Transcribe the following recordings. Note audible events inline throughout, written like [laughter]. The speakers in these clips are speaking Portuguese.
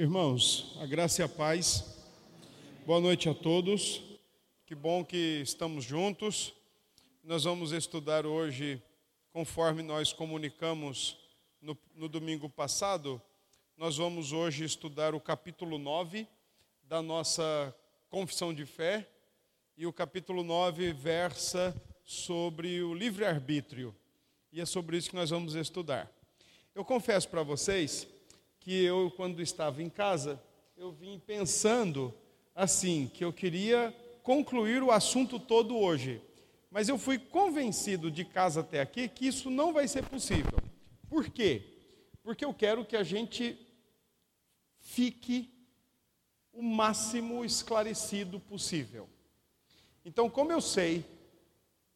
Irmãos, a graça e a paz. Boa noite a todos. Que bom que estamos juntos. Nós vamos estudar hoje, conforme nós comunicamos no, no domingo passado, nós vamos hoje estudar o capítulo 9 da nossa confissão de fé. E o capítulo 9 versa sobre o livre-arbítrio. E é sobre isso que nós vamos estudar. Eu confesso para vocês que eu, quando estava em casa, eu vim pensando assim, que eu queria concluir o assunto todo hoje. Mas eu fui convencido de casa até aqui que isso não vai ser possível. Por quê? Porque eu quero que a gente fique o máximo esclarecido possível. Então, como eu sei,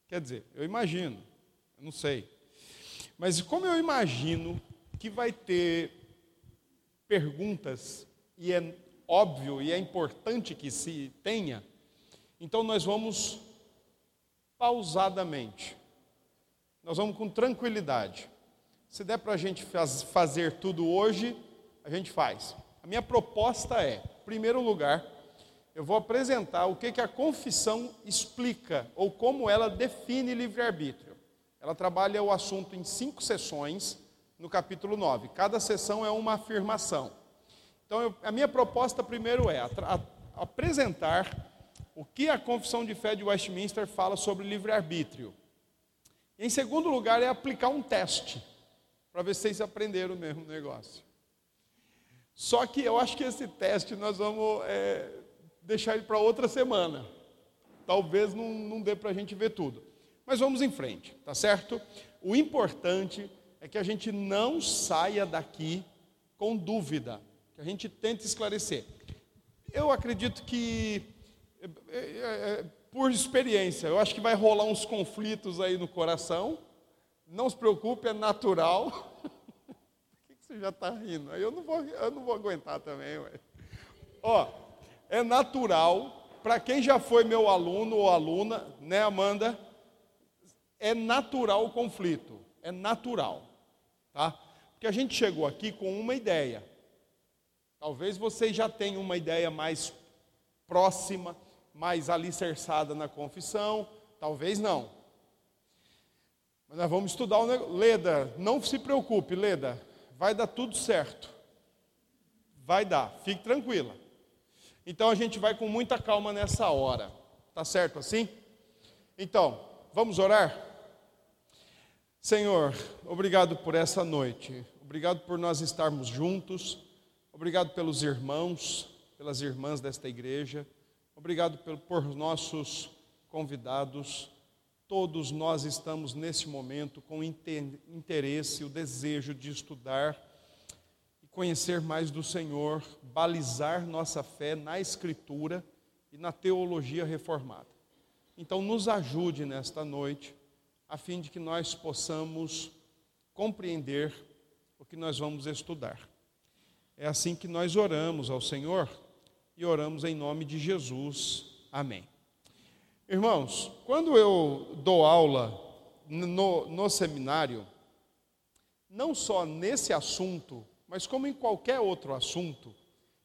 quer dizer, eu imagino, eu não sei, mas como eu imagino que vai ter perguntas, e é óbvio e é importante que se tenha, então nós vamos pausadamente, nós vamos com tranquilidade. Se der para a gente faz, fazer tudo hoje, a gente faz. A minha proposta é, em primeiro lugar, eu vou apresentar o que, que a confissão explica, ou como ela define livre-arbítrio. Ela trabalha o assunto em cinco sessões, no capítulo 9. Cada sessão é uma afirmação. Então, eu, a minha proposta primeiro é a, apresentar o que a confissão de fé de Westminster fala sobre livre-arbítrio. Em segundo lugar, é aplicar um teste, para ver se vocês aprenderam o mesmo negócio. Só que eu acho que esse teste nós vamos é, deixar ele para outra semana. Talvez não, não dê para a gente ver tudo. Mas vamos em frente, tá certo? O importante é que a gente não saia daqui com dúvida, que a gente tente esclarecer. Eu acredito que, é, é, é, por experiência, eu acho que vai rolar uns conflitos aí no coração. Não se preocupe, é natural. [laughs] Por que você já está rindo? Eu não vou, eu não vou aguentar também. Ué. Ó, é natural, para quem já foi meu aluno ou aluna, né, Amanda? É natural o conflito, é natural, tá? Porque a gente chegou aqui com uma ideia. Talvez vocês já tenham uma ideia mais próxima, mais alicerçada na confissão, talvez não. Mas nós vamos estudar o negócio. Leda, não se preocupe, Leda, vai dar tudo certo. Vai dar, fique tranquila. Então a gente vai com muita calma nessa hora. Tá certo assim? Então, vamos orar? Senhor, obrigado por essa noite. Obrigado por nós estarmos juntos. Obrigado pelos irmãos, pelas irmãs desta igreja. Obrigado por, nossos convidados. Todos nós estamos nesse momento com interesse, o desejo de estudar conhecer mais do Senhor, balizar nossa fé na Escritura e na teologia reformada. Então, nos ajude nesta noite, a fim de que nós possamos compreender o que nós vamos estudar. É assim que nós oramos ao Senhor e oramos em nome de Jesus. Amém. Irmãos, quando eu dou aula no, no seminário, não só nesse assunto mas como em qualquer outro assunto,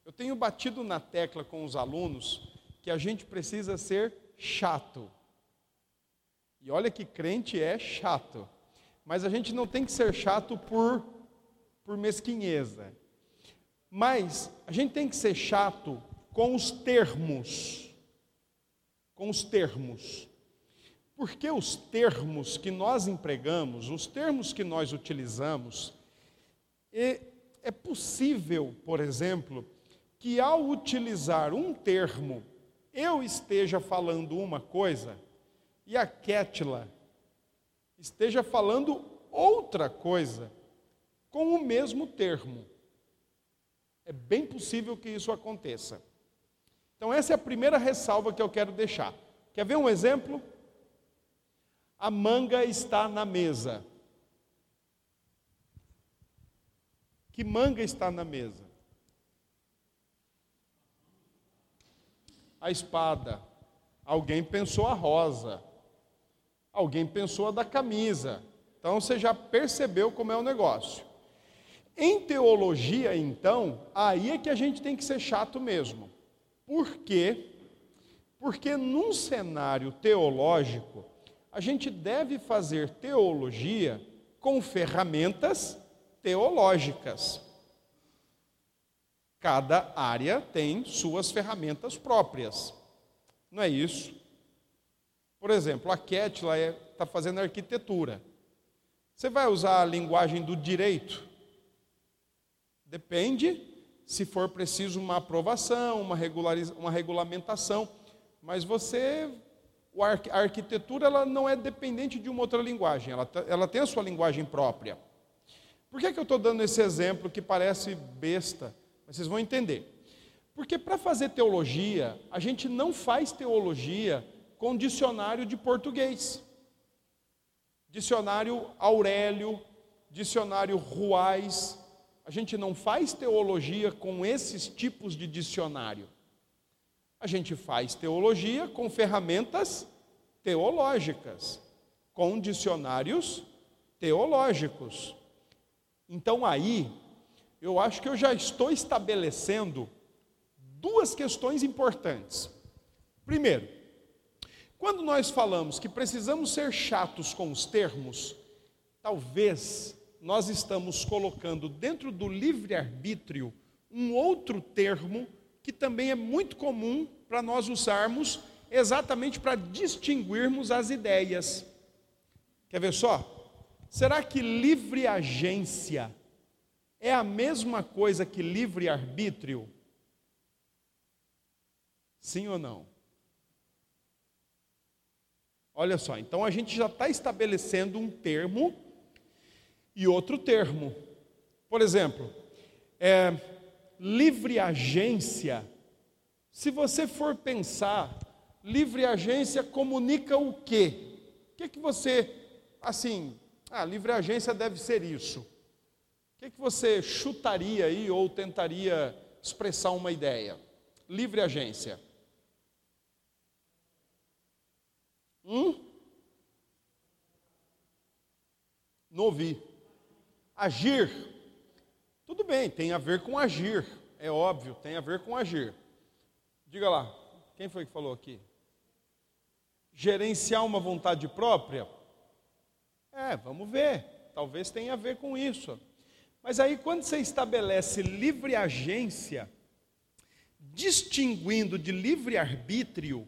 eu tenho batido na tecla com os alunos que a gente precisa ser chato. E olha que crente é chato. Mas a gente não tem que ser chato por, por mesquinheza. Mas a gente tem que ser chato com os termos. Com os termos. Porque os termos que nós empregamos, os termos que nós utilizamos, é possível, por exemplo, que ao utilizar um termo, eu esteja falando uma coisa e a Kétila esteja falando outra coisa com o mesmo termo. É bem possível que isso aconteça. Então, essa é a primeira ressalva que eu quero deixar. Quer ver um exemplo? A manga está na mesa. Que manga está na mesa? A espada. Alguém pensou a rosa. Alguém pensou a da camisa. Então você já percebeu como é o negócio. Em teologia, então, aí é que a gente tem que ser chato mesmo. Por quê? Porque num cenário teológico, a gente deve fazer teologia com ferramentas teológicas. Cada área tem suas ferramentas próprias. Não é isso? Por exemplo, a Ketla está é, fazendo arquitetura. Você vai usar a linguagem do direito? Depende se for preciso uma aprovação, uma, uma regulamentação. Mas você, a arquitetura ela não é dependente de uma outra linguagem, ela, ela tem a sua linguagem própria. Por que, que eu estou dando esse exemplo que parece besta? Mas vocês vão entender. Porque para fazer teologia, a gente não faz teologia com dicionário de português. Dicionário Aurélio, dicionário Ruais. A gente não faz teologia com esses tipos de dicionário. A gente faz teologia com ferramentas teológicas, com dicionários teológicos. Então aí, eu acho que eu já estou estabelecendo duas questões importantes. Primeiro, quando nós falamos que precisamos ser chatos com os termos, talvez nós estamos colocando dentro do livre-arbítrio um outro termo que também é muito comum para nós usarmos exatamente para distinguirmos as ideias. Quer ver só? Será que livre agência é a mesma coisa que livre arbítrio? Sim ou não? Olha só, então a gente já está estabelecendo um termo e outro termo. Por exemplo, é, livre agência. Se você for pensar, livre agência comunica o quê? O que, que você, assim, ah, livre agência deve ser isso. O que, que você chutaria aí ou tentaria expressar uma ideia? Livre agência. Hum? Não ouvi. Agir. Tudo bem, tem a ver com agir. É óbvio, tem a ver com agir. Diga lá, quem foi que falou aqui? Gerenciar uma vontade própria? É, vamos ver. Talvez tenha a ver com isso. Mas aí, quando você estabelece livre agência, distinguindo de livre arbítrio,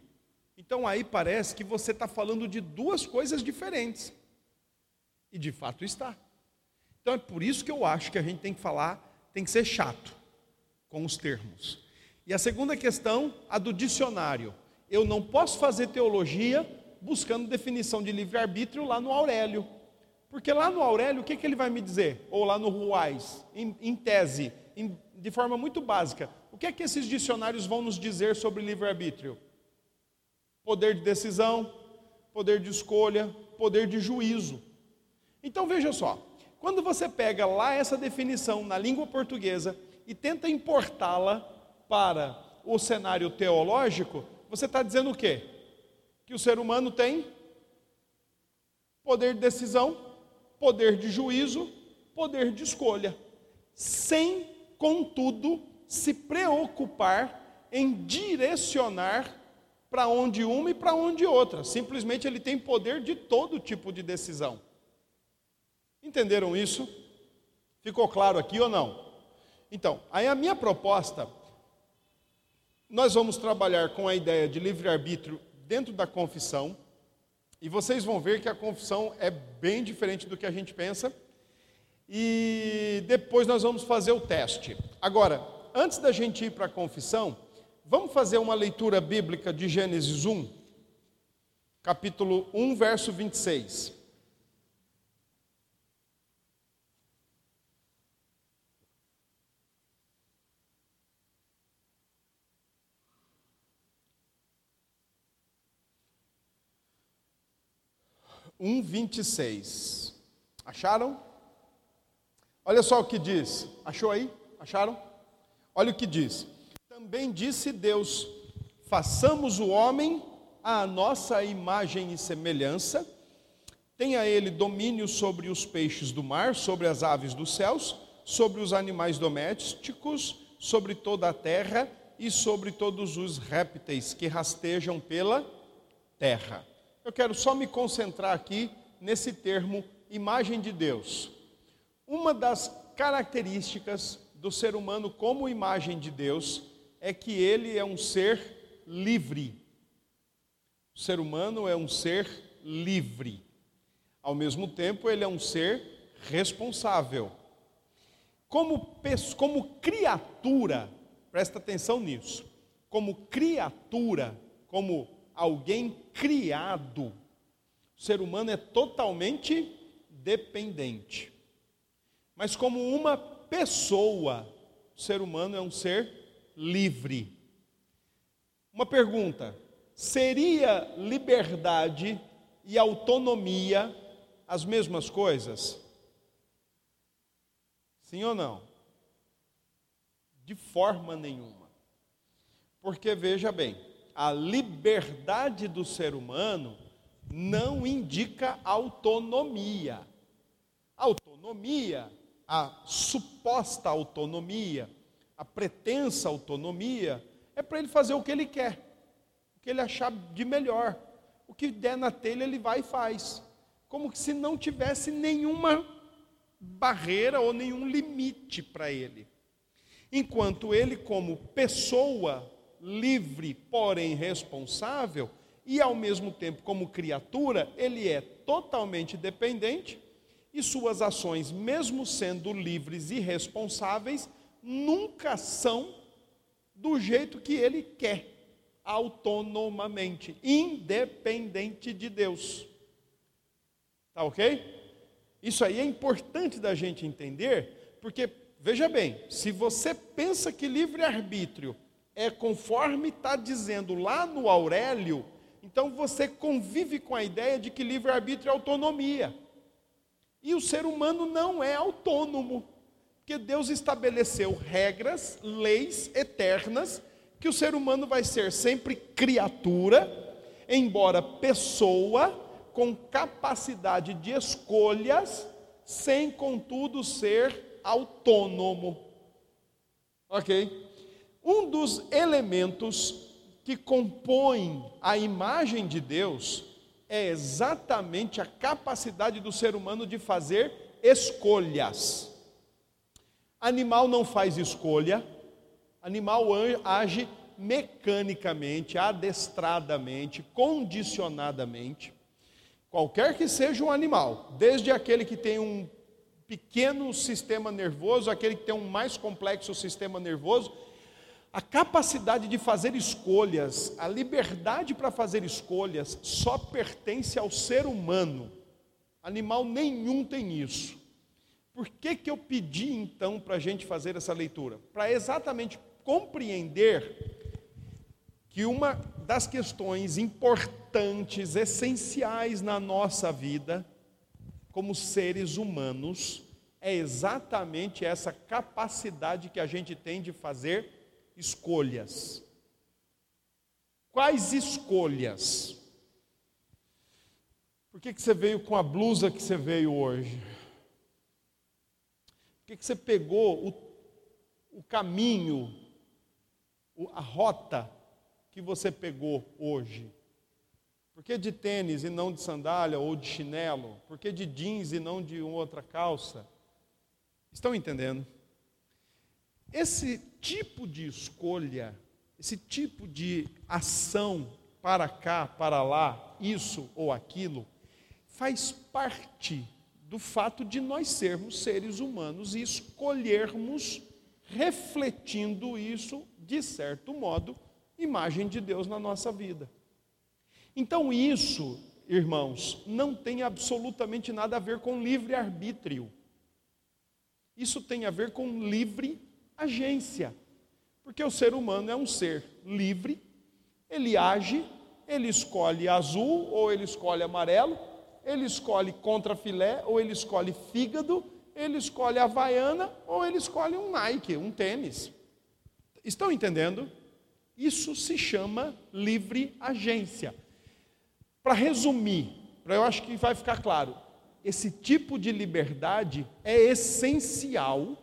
então aí parece que você está falando de duas coisas diferentes. E de fato está. Então é por isso que eu acho que a gente tem que falar, tem que ser chato com os termos. E a segunda questão, a do dicionário. Eu não posso fazer teologia buscando definição de livre-arbítrio lá no Aurélio. Porque lá no Aurélio, o que, que ele vai me dizer? Ou lá no Ruais, em, em tese, em, de forma muito básica. O que é que esses dicionários vão nos dizer sobre livre-arbítrio? Poder de decisão, poder de escolha, poder de juízo. Então veja só, quando você pega lá essa definição na língua portuguesa e tenta importá-la para o cenário teológico, você está dizendo o quê? Que o ser humano tem poder de decisão, poder de juízo, poder de escolha, sem, contudo, se preocupar em direcionar para onde uma e para onde outra. Simplesmente ele tem poder de todo tipo de decisão. Entenderam isso? Ficou claro aqui ou não? Então, aí a minha proposta, nós vamos trabalhar com a ideia de livre-arbítrio dentro da confissão. E vocês vão ver que a confissão é bem diferente do que a gente pensa. E depois nós vamos fazer o teste. Agora, antes da gente ir para a confissão, vamos fazer uma leitura bíblica de Gênesis 1, capítulo 1, verso 26. 1:26. Acharam? Olha só o que diz. Achou aí? Acharam? Olha o que diz. Também disse Deus: façamos o homem à nossa imagem e semelhança, tenha ele domínio sobre os peixes do mar, sobre as aves dos céus, sobre os animais domésticos, sobre toda a terra e sobre todos os répteis que rastejam pela terra. Eu quero só me concentrar aqui nesse termo imagem de Deus. Uma das características do ser humano como imagem de Deus é que ele é um ser livre. O ser humano é um ser livre. Ao mesmo tempo, ele é um ser responsável. Como, como criatura, presta atenção nisso, como criatura, como alguém criado, o ser humano é totalmente dependente. Mas como uma pessoa, o ser humano é um ser livre. Uma pergunta: seria liberdade e autonomia as mesmas coisas? Sim ou não? De forma nenhuma. Porque veja bem, a liberdade do ser humano não indica autonomia. Autonomia, a suposta autonomia, a pretensa autonomia, é para ele fazer o que ele quer, o que ele achar de melhor. O que der na telha, ele vai e faz. Como se não tivesse nenhuma barreira ou nenhum limite para ele. Enquanto ele, como pessoa livre, porém responsável, e ao mesmo tempo como criatura, ele é totalmente dependente e suas ações, mesmo sendo livres e responsáveis, nunca são do jeito que ele quer, autonomamente, independente de Deus. Tá ok? Isso aí é importante da gente entender, porque, veja bem, se você pensa que livre-arbítrio é conforme está dizendo lá no Aurélio, então você convive com a ideia de que livre-arbítrio é autonomia. E o ser humano não é autônomo, porque Deus estabeleceu regras, leis eternas, que o ser humano vai ser sempre criatura, embora pessoa, com capacidade de escolhas, sem contudo ser autônomo. Ok? Um dos elementos que compõem a imagem de Deus é exatamente a capacidade do ser humano de fazer escolhas. Animal não faz escolha, animal age mecanicamente, adestradamente, condicionadamente. Qualquer que seja um animal, desde aquele que tem um pequeno sistema nervoso, aquele que tem um mais complexo sistema nervoso, a capacidade de fazer escolhas, a liberdade para fazer escolhas, só pertence ao ser humano. Animal nenhum tem isso. Por que, que eu pedi então para a gente fazer essa leitura? Para exatamente compreender que uma das questões importantes, essenciais na nossa vida, como seres humanos, é exatamente essa capacidade que a gente tem de fazer escolhas. Quais escolhas? Por que, que você veio com a blusa que você veio hoje? Que, que você pegou o, o caminho, a rota que você pegou hoje? Por que de tênis e não de sandália ou de chinelo? Por que de jeans e não de outra calça? Estão entendendo? Esse tipo de escolha, esse tipo de ação para cá, para lá, isso ou aquilo, faz parte do fato de nós sermos seres humanos e escolhermos, refletindo isso, de certo modo, imagem de Deus na nossa vida. Então, isso, irmãos, não tem absolutamente nada a ver com livre-arbítrio. Isso tem a ver com livre agência. Porque o ser humano é um ser livre, ele age, ele escolhe azul ou ele escolhe amarelo, ele escolhe contra filé ou ele escolhe fígado, ele escolhe havaiana ou ele escolhe um Nike, um tênis. Estão entendendo? Isso se chama livre agência. Para resumir, para eu acho que vai ficar claro, esse tipo de liberdade é essencial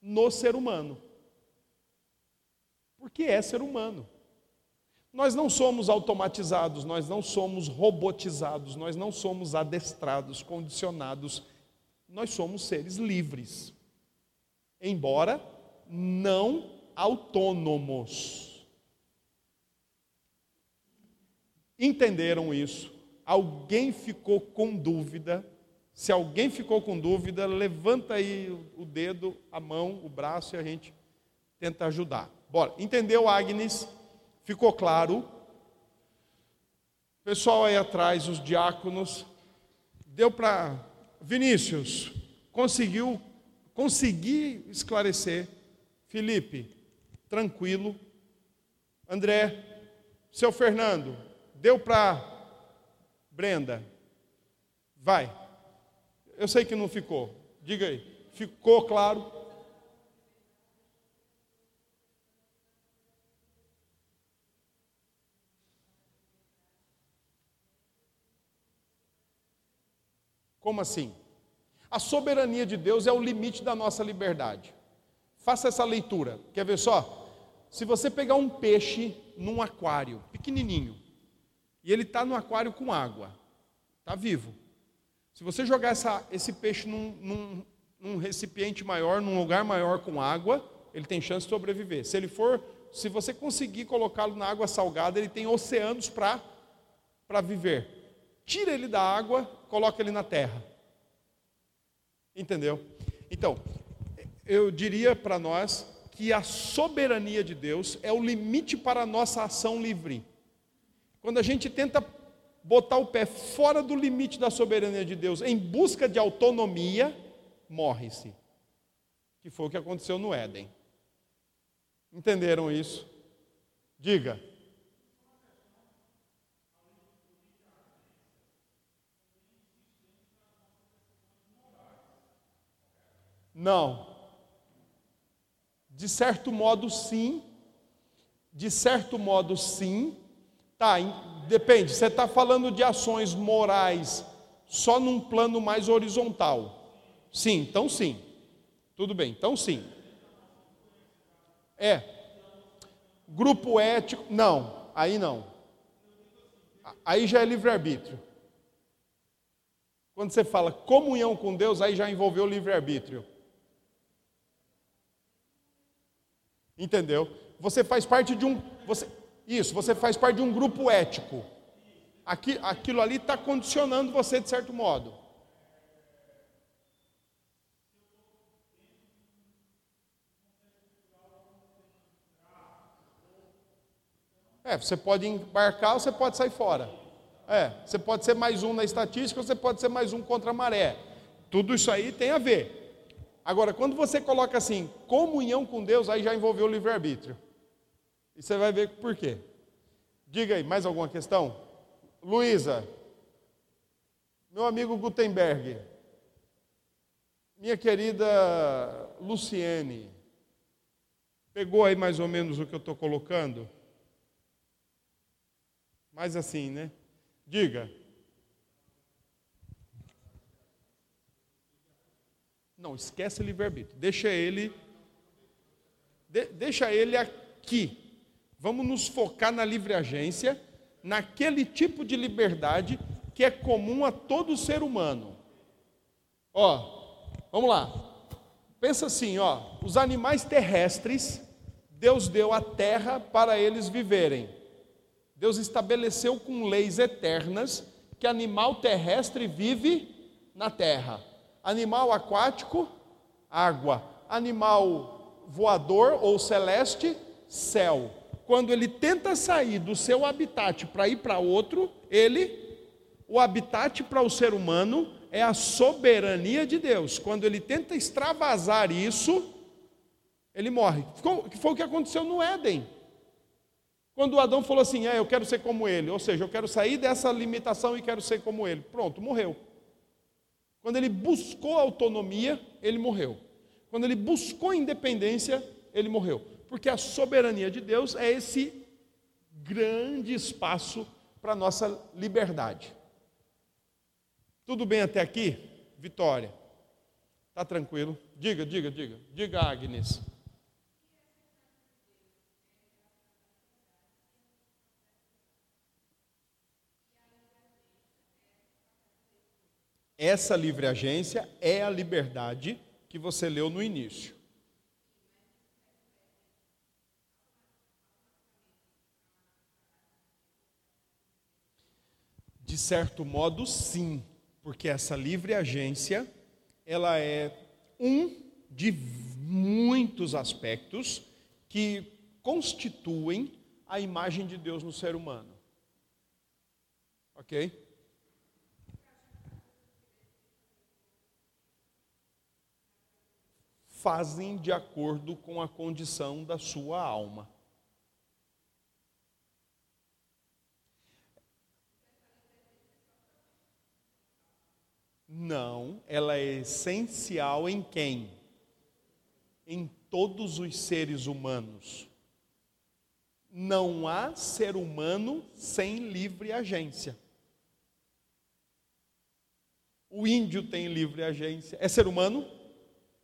no ser humano. Porque é ser humano. Nós não somos automatizados, nós não somos robotizados, nós não somos adestrados, condicionados, nós somos seres livres, embora não autônomos. Entenderam isso? Alguém ficou com dúvida? Se alguém ficou com dúvida, levanta aí o dedo, a mão, o braço e a gente tenta ajudar. Bora, entendeu, Agnes? Ficou claro? Pessoal aí atrás, os diáconos, deu para Vinícius, conseguiu conseguir esclarecer. Felipe, tranquilo. André, seu Fernando, deu para Brenda. Vai. Eu sei que não ficou. Diga aí. Ficou claro? Como assim? A soberania de Deus é o limite da nossa liberdade. Faça essa leitura. Quer ver só? Se você pegar um peixe num aquário, pequenininho, e ele está no aquário com água, está vivo. Se você jogar essa, esse peixe num, num, num recipiente maior, num lugar maior com água, ele tem chance de sobreviver. Se ele for, se você conseguir colocá-lo na água salgada, ele tem oceanos para viver. Tira ele da água, coloca ele na terra. Entendeu? Então, eu diria para nós que a soberania de Deus é o limite para a nossa ação livre. Quando a gente tenta botar o pé fora do limite da soberania de Deus em busca de autonomia, morre-se. Que foi o que aconteceu no Éden. Entenderam isso? Diga. Não. De certo modo, sim. De certo modo, sim. Tá, depende. Você está falando de ações morais só num plano mais horizontal. Sim, então sim. Tudo bem, então sim. É. Grupo ético, não, aí não. Aí já é livre-arbítrio. Quando você fala comunhão com Deus, aí já envolveu livre-arbítrio. Entendeu? Você faz parte de um. Você, isso, você faz parte de um grupo ético. Aqui, aquilo ali está condicionando você de certo modo. É, você pode embarcar ou você pode sair fora. É, você pode ser mais um na estatística ou você pode ser mais um contra a maré. Tudo isso aí tem a ver. Agora, quando você coloca assim, comunhão com Deus, aí já envolveu o livre-arbítrio. E você vai ver por quê. Diga aí, mais alguma questão? Luísa, meu amigo Gutenberg, minha querida Luciene, pegou aí mais ou menos o que eu estou colocando? Mais assim, né? Diga. Não, esquece livre-arbítrio. Deixa ele. De, deixa ele aqui. Vamos nos focar na livre agência, naquele tipo de liberdade que é comum a todo ser humano. Ó, vamos lá. Pensa assim, ó, os animais terrestres, Deus deu a terra para eles viverem. Deus estabeleceu com leis eternas que animal terrestre vive na terra animal aquático, água, animal voador ou celeste, céu. Quando ele tenta sair do seu habitat para ir para outro, ele, o habitat para o ser humano é a soberania de Deus. Quando ele tenta extravasar isso, ele morre. Que foi o que aconteceu no Éden. Quando Adão falou assim: é, eu quero ser como ele, ou seja, eu quero sair dessa limitação e quero ser como ele. Pronto, morreu. Quando ele buscou autonomia, ele morreu. Quando ele buscou independência, ele morreu. Porque a soberania de Deus é esse grande espaço para a nossa liberdade. Tudo bem até aqui? Vitória. Tá tranquilo? Diga, diga, diga. Diga, Agnes. Essa livre agência é a liberdade que você leu no início. De certo modo, sim, porque essa livre agência, ela é um de muitos aspectos que constituem a imagem de Deus no ser humano. Ok? Fazem de acordo com a condição da sua alma. Não, ela é essencial em quem? Em todos os seres humanos. Não há ser humano sem livre agência. O índio tem livre agência. É ser humano?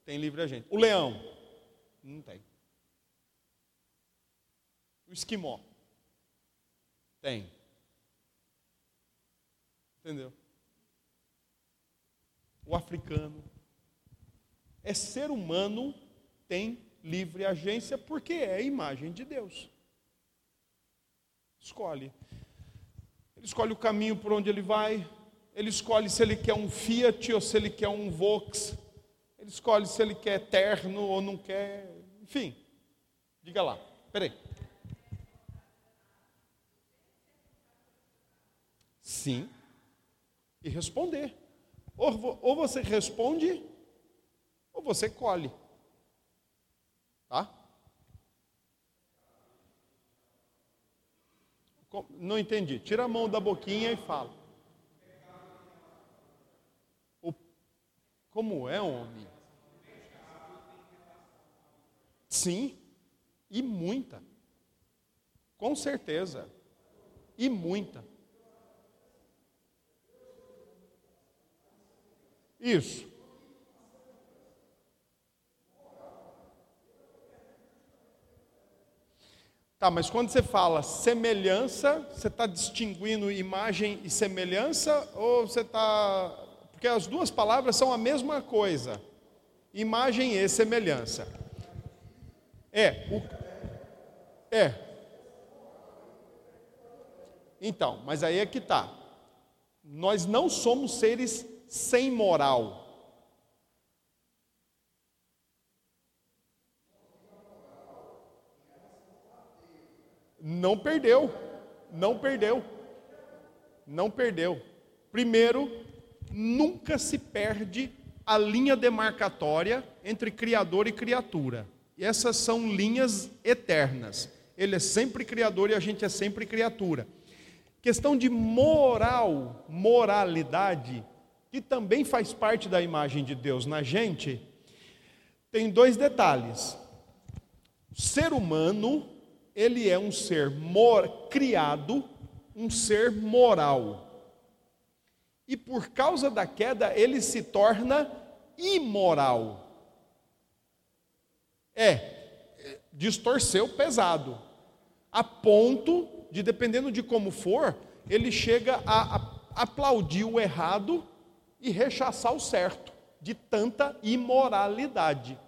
Tem livre agência. O leão? Não tem. O esquimó? Tem. Entendeu? o africano. É ser humano, tem livre agência, porque é a imagem de Deus. Escolhe. Ele escolhe o caminho por onde ele vai, ele escolhe se ele quer um Fiat ou se ele quer um Vox, ele escolhe se ele quer terno ou não quer, enfim. Diga lá, peraí. Sim, e responder. Ou, ou você responde, ou você colhe. Tá? Não entendi. Tira a mão da boquinha e fala. O, como é, homem? Sim, e muita. Com certeza. E muita. Isso. Tá, mas quando você fala semelhança, você está distinguindo imagem e semelhança ou você está. Porque as duas palavras são a mesma coisa. Imagem e semelhança. É. O... É. Então, mas aí é que está. Nós não somos seres sem moral. Não perdeu, não perdeu, não perdeu. Primeiro, nunca se perde a linha demarcatória entre Criador e criatura. E essas são linhas eternas. Ele é sempre Criador e a gente é sempre criatura. Questão de moral, moralidade, que também faz parte da imagem de Deus na gente, tem dois detalhes. O ser humano, ele é um ser mor, criado, um ser moral. E por causa da queda, ele se torna imoral. É, distorceu pesado, a ponto de, dependendo de como for, ele chega a, a aplaudir o errado e rechaçar o certo, de tanta imoralidade.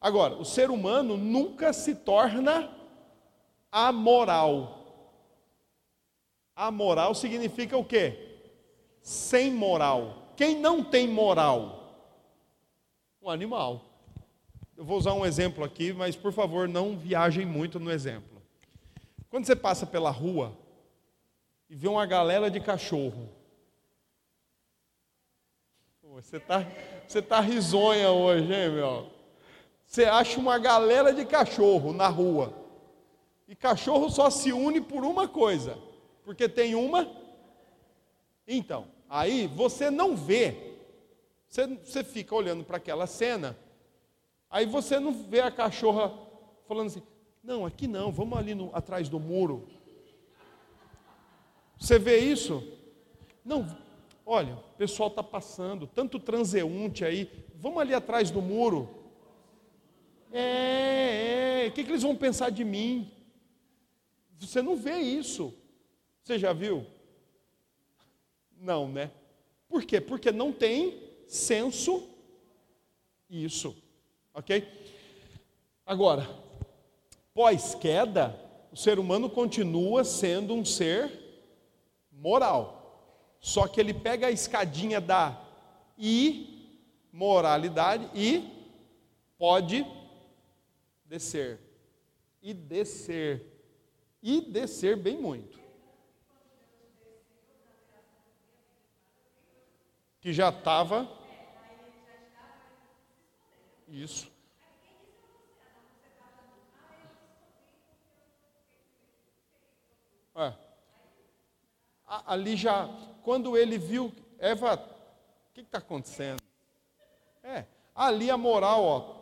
Agora, o ser humano nunca se torna amoral. Amoral significa o quê? Sem moral. Quem não tem moral? Um animal. Eu vou usar um exemplo aqui, mas por favor não viajem muito no exemplo. Quando você passa pela rua e vê uma galera de cachorro, você está você tá risonha hoje, hein, meu? Você acha uma galera de cachorro na rua. E cachorro só se une por uma coisa. Porque tem uma. Então, aí você não vê. Você, você fica olhando para aquela cena. Aí você não vê a cachorra falando assim: não, aqui não, vamos ali no, atrás do muro. Você vê isso? Não, Olha, o pessoal está passando, tanto transeunte aí, vamos ali atrás do muro. É, é, o que, que eles vão pensar de mim? Você não vê isso. Você já viu? Não, né? Por quê? Porque não tem senso isso. Ok? Agora, pós-queda, o ser humano continua sendo um ser moral. Só que ele pega a escadinha da imoralidade e pode descer. E descer. E descer bem muito. Que já estava. Isso. É. Ali já, quando ele viu, Eva, o que está acontecendo? É, ali a moral, ó,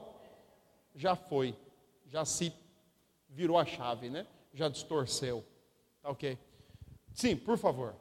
já foi, já se virou a chave, né? Já distorceu. Tá ok? Sim, por favor.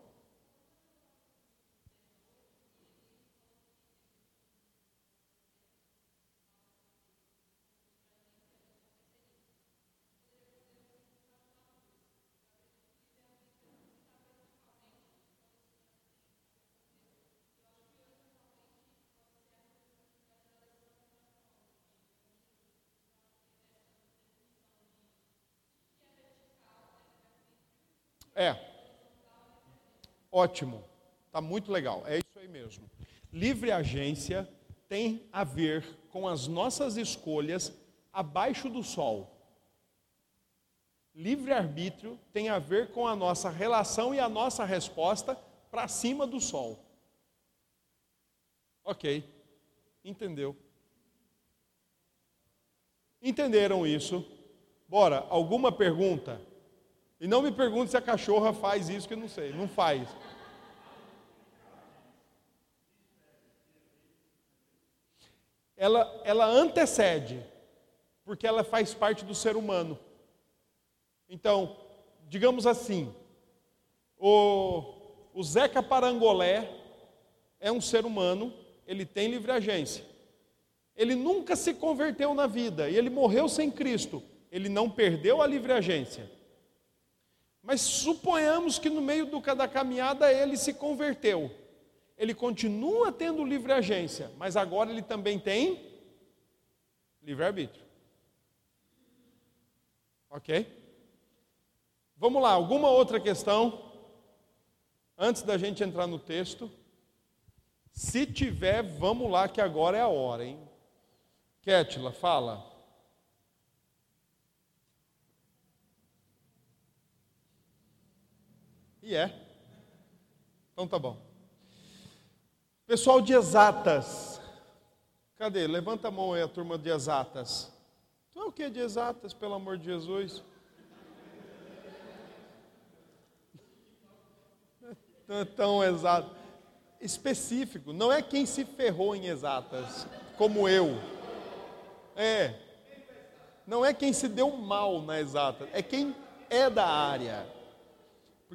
É. Ótimo. Está muito legal. É isso aí mesmo. Livre agência tem a ver com as nossas escolhas abaixo do sol. Livre-arbítrio tem a ver com a nossa relação e a nossa resposta para cima do sol. Ok, entendeu? Entenderam isso? Bora, alguma pergunta? E não me pergunte se a cachorra faz isso, que eu não sei. Não faz. Ela, ela antecede, porque ela faz parte do ser humano. Então, digamos assim, o, o Zeca Parangolé é um ser humano, ele tem livre agência. Ele nunca se converteu na vida e ele morreu sem Cristo. Ele não perdeu a livre agência. Mas suponhamos que no meio do, da caminhada ele se converteu. Ele continua tendo livre agência, mas agora ele também tem livre-arbítrio. Ok? Vamos lá, alguma outra questão? Antes da gente entrar no texto. Se tiver, vamos lá, que agora é a hora, hein? Kétila, fala. E é. Então tá bom. Pessoal de exatas. Cadê? Levanta a mão aí a turma de exatas. Tu é o que de exatas, pelo amor de Jesus? [laughs] Não é tão exato. Específico. Não é quem se ferrou em exatas, como eu. É. Não é quem se deu mal na exata. É quem é da área.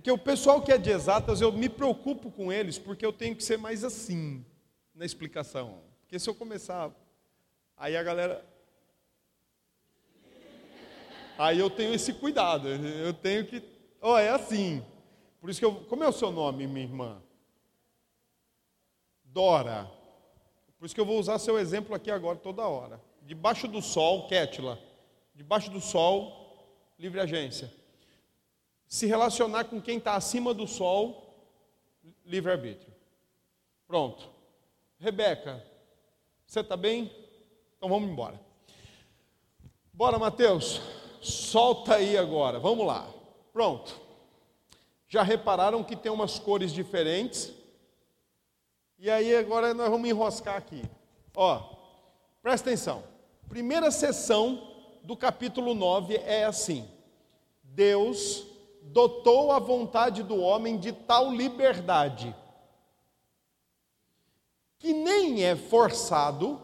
Porque o pessoal que é de exatas, eu me preocupo com eles, porque eu tenho que ser mais assim na explicação. Porque se eu começar, aí a galera. Aí eu tenho esse cuidado, eu tenho que. Ó, oh, é assim. Por isso que eu. Como é o seu nome, minha irmã? Dora. Por isso que eu vou usar seu exemplo aqui agora toda hora. Debaixo do sol, Kétila. Debaixo do sol, livre agência se relacionar com quem está acima do sol, livre-arbítrio. Pronto. Rebeca, você está bem? Então vamos embora. Bora, Mateus. Solta aí agora. Vamos lá. Pronto. Já repararam que tem umas cores diferentes? E aí agora nós vamos enroscar aqui. Ó, presta atenção. Primeira sessão do capítulo 9 é assim: Deus dotou a vontade do homem de tal liberdade, que nem é forçado.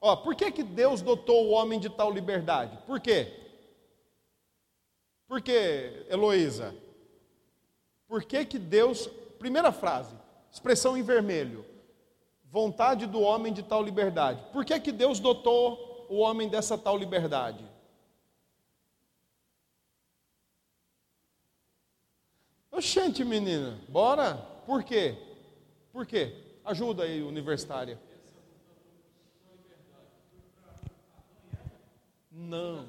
Ó, por que, que Deus dotou o homem de tal liberdade? Por quê? Por que, Heloísa? Por que, que Deus. Primeira frase. Expressão em vermelho. Vontade do homem de tal liberdade. Por que, que Deus dotou o homem dessa tal liberdade? Oxente, menina, bora? Por quê? Por quê? Ajuda aí, universitária. Não.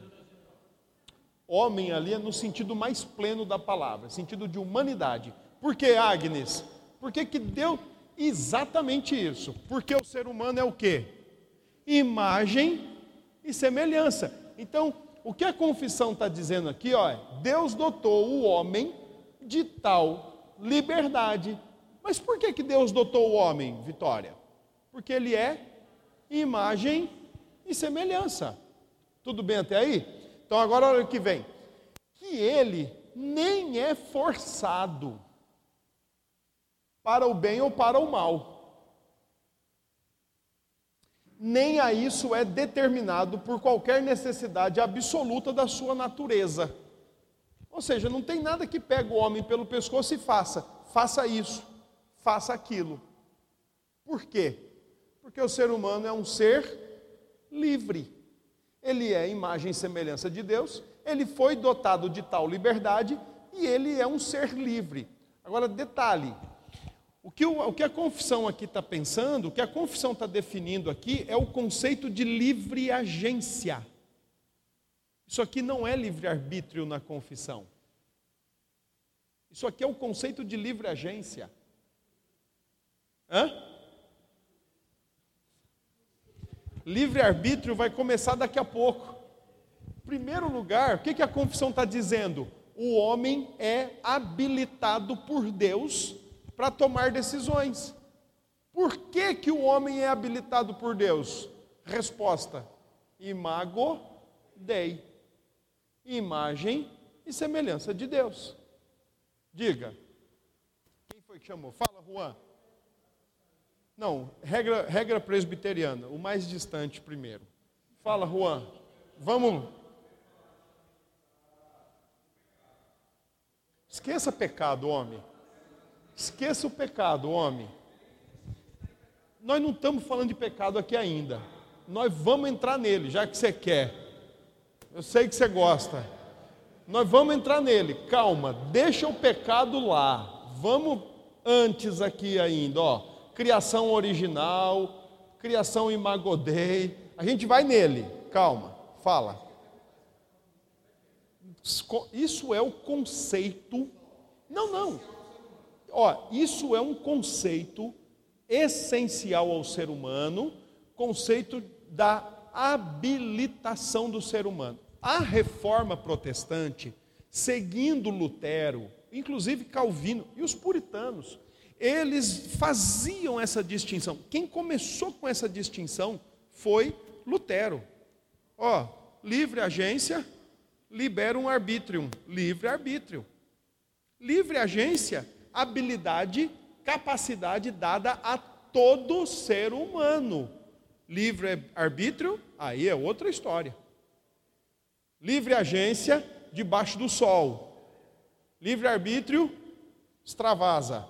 Homem ali é no sentido mais pleno da palavra, sentido de humanidade. Por que, Agnes? Por que, que deu exatamente isso? Porque o ser humano é o quê? Imagem e semelhança. Então, o que a confissão está dizendo aqui, ó, é, Deus dotou o homem de tal liberdade. Mas por que, que Deus dotou o homem, Vitória? Porque ele é imagem e semelhança. Tudo bem até aí? Então agora olha o que vem. Que ele nem é forçado para o bem ou para o mal. Nem a isso é determinado por qualquer necessidade absoluta da sua natureza. Ou seja, não tem nada que pegue o homem pelo pescoço e faça, faça isso, faça aquilo. Por quê? Porque o ser humano é um ser livre. Ele é imagem e semelhança de Deus, ele foi dotado de tal liberdade e ele é um ser livre. Agora, detalhe: o que, o, o que a confissão aqui está pensando, o que a confissão está definindo aqui é o conceito de livre agência. Isso aqui não é livre-arbítrio na confissão. Isso aqui é o conceito de livre agência. Hã? Livre-arbítrio vai começar daqui a pouco. Em primeiro lugar, o que, que a confissão está dizendo? O homem é habilitado por Deus para tomar decisões. Por que, que o homem é habilitado por Deus? Resposta: imago dei imagem e semelhança de Deus. Diga. Quem foi que chamou? Fala, Juan. Não, regra, regra presbiteriana, o mais distante primeiro. Fala, Juan. Vamos. Esqueça pecado, homem. Esqueça o pecado, homem. Nós não estamos falando de pecado aqui ainda. Nós vamos entrar nele, já que você quer. Eu sei que você gosta. Nós vamos entrar nele. Calma, deixa o pecado lá. Vamos antes aqui ainda, ó. Criação original, criação imagodei. A gente vai nele. Calma, fala. Isso é o conceito. Não, não. Ó, isso é um conceito essencial ao ser humano, conceito da habilitação do ser humano. A reforma protestante, seguindo Lutero, inclusive Calvino e os puritanos, eles faziam essa distinção. Quem começou com essa distinção foi Lutero. Ó, livre agência libera um arbítrio, livre arbítrio. Livre agência, habilidade, capacidade dada a todo ser humano. Livre arbítrio, aí é outra história. Livre agência debaixo do sol. Livre arbítrio extravasa.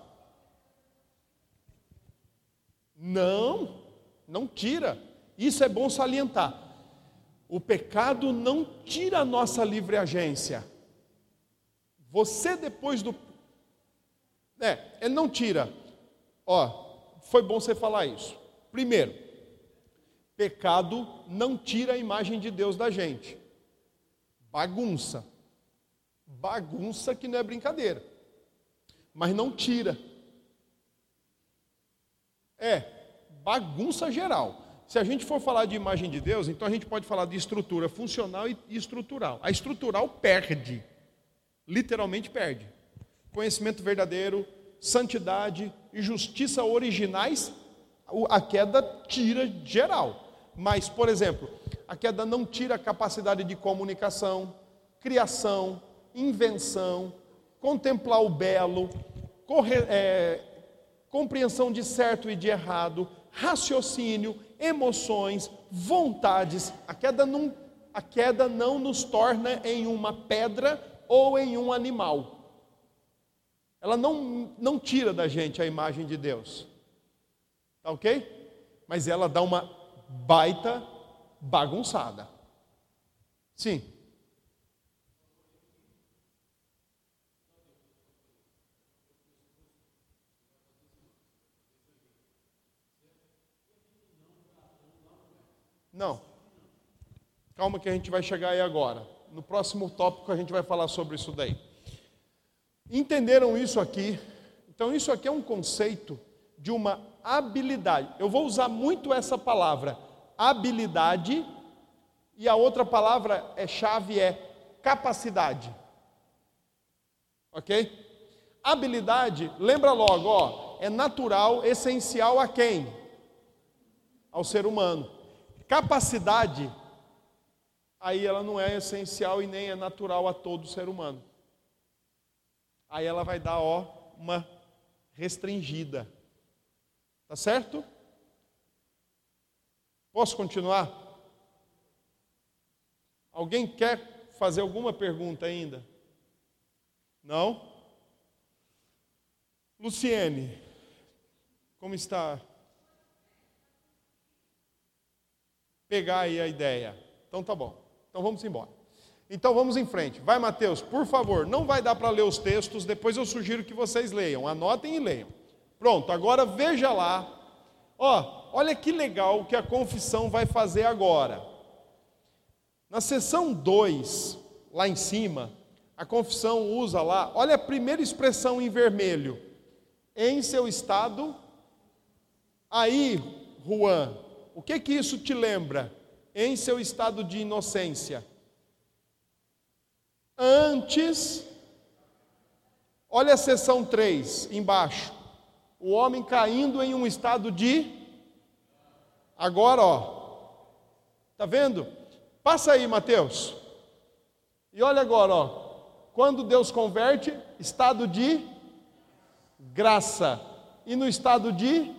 Não, não tira. Isso é bom salientar. O pecado não tira a nossa livre agência. Você depois do É, ele não tira. Ó, foi bom você falar isso. Primeiro, pecado não tira a imagem de Deus da gente. Bagunça. Bagunça que não é brincadeira. Mas não tira. É, bagunça geral. Se a gente for falar de imagem de Deus, então a gente pode falar de estrutura funcional e estrutural. A estrutural perde, literalmente perde. Conhecimento verdadeiro, santidade e justiça originais, a queda tira geral. Mas, por exemplo, a queda não tira a capacidade de comunicação, criação, invenção, contemplar o belo, corre, é, compreensão de certo e de errado, raciocínio, emoções, vontades. A queda, não, a queda não nos torna em uma pedra ou em um animal. ela não, não tira da gente a imagem de Deus. Tá ok? Mas ela dá uma baita bagunçada. Sim. Não. Calma que a gente vai chegar aí agora. No próximo tópico a gente vai falar sobre isso daí. Entenderam isso aqui? Então, isso aqui é um conceito de uma habilidade. Eu vou usar muito essa palavra, habilidade, e a outra palavra é chave é capacidade. OK? Habilidade, lembra logo, ó, é natural, essencial a quem? Ao ser humano. Capacidade, aí ela não é essencial e nem é natural a todo ser humano. Aí ela vai dar, ó, uma restringida. Tá certo? Posso continuar? Alguém quer fazer alguma pergunta ainda? Não? Luciene, como está? Pegar aí a ideia. Então tá bom. Então vamos embora. Então vamos em frente. Vai, Mateus, por favor. Não vai dar para ler os textos, depois eu sugiro que vocês leiam. Anotem e leiam. Pronto, agora veja lá. Ó, olha que legal o que a confissão vai fazer agora. Na seção 2, lá em cima, a confissão usa lá, olha a primeira expressão em vermelho. Em seu estado. Aí, Juan, o que que isso te lembra? Em seu estado de inocência. Antes, olha a seção 3 embaixo o homem caindo em um estado de. Agora, ó. Tá vendo? Passa aí, Mateus. E olha agora, ó. Quando Deus converte, estado de graça. E no estado de.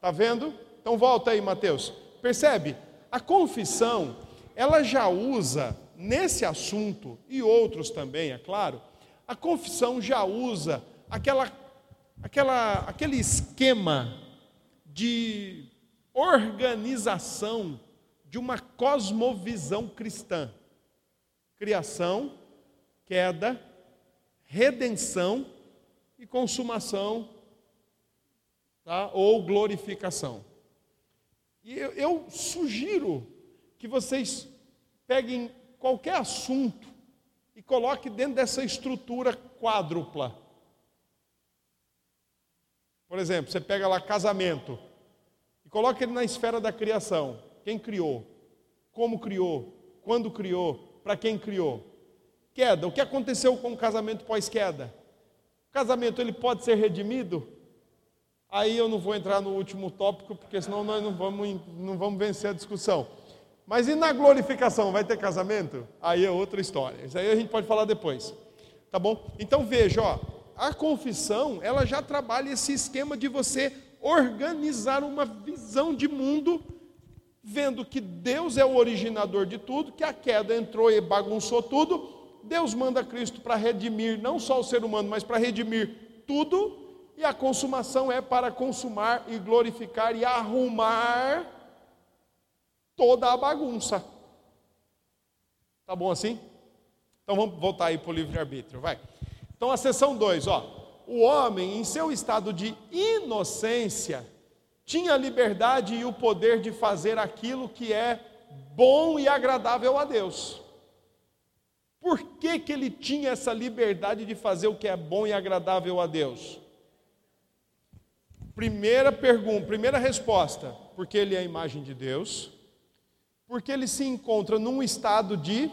Tá vendo? Então volta aí, Mateus. Percebe? A confissão, ela já usa nesse assunto e outros também, é claro. A confissão já usa aquela aquela, aquele esquema de organização de uma cosmovisão cristã: criação, queda, redenção e consumação, tá? ou glorificação. E eu, eu sugiro que vocês peguem qualquer assunto e coloquem dentro dessa estrutura quádrupla. Por exemplo, você pega lá casamento e coloca ele na esfera da criação. Quem criou? Como criou? Quando criou? Para quem criou? Queda. O que aconteceu com o casamento pós-queda? O casamento ele pode ser redimido? Aí eu não vou entrar no último tópico, porque senão nós não vamos, não vamos vencer a discussão. Mas e na glorificação, vai ter casamento? Aí é outra história. Isso aí a gente pode falar depois. Tá bom? Então veja, ó, a confissão, ela já trabalha esse esquema de você organizar uma visão de mundo, vendo que Deus é o originador de tudo, que a queda entrou e bagunçou tudo. Deus manda Cristo para redimir não só o ser humano, mas para redimir tudo, e a consumação é para consumar e glorificar e arrumar toda a bagunça. Tá bom assim? Então vamos voltar aí para o livre-arbítrio, vai. Então, a seção 2, ó. O homem, em seu estado de inocência, tinha a liberdade e o poder de fazer aquilo que é bom e agradável a Deus. Por que, que ele tinha essa liberdade de fazer o que é bom e agradável a Deus? Primeira pergunta, primeira resposta, porque ele é a imagem de Deus, porque ele se encontra num estado de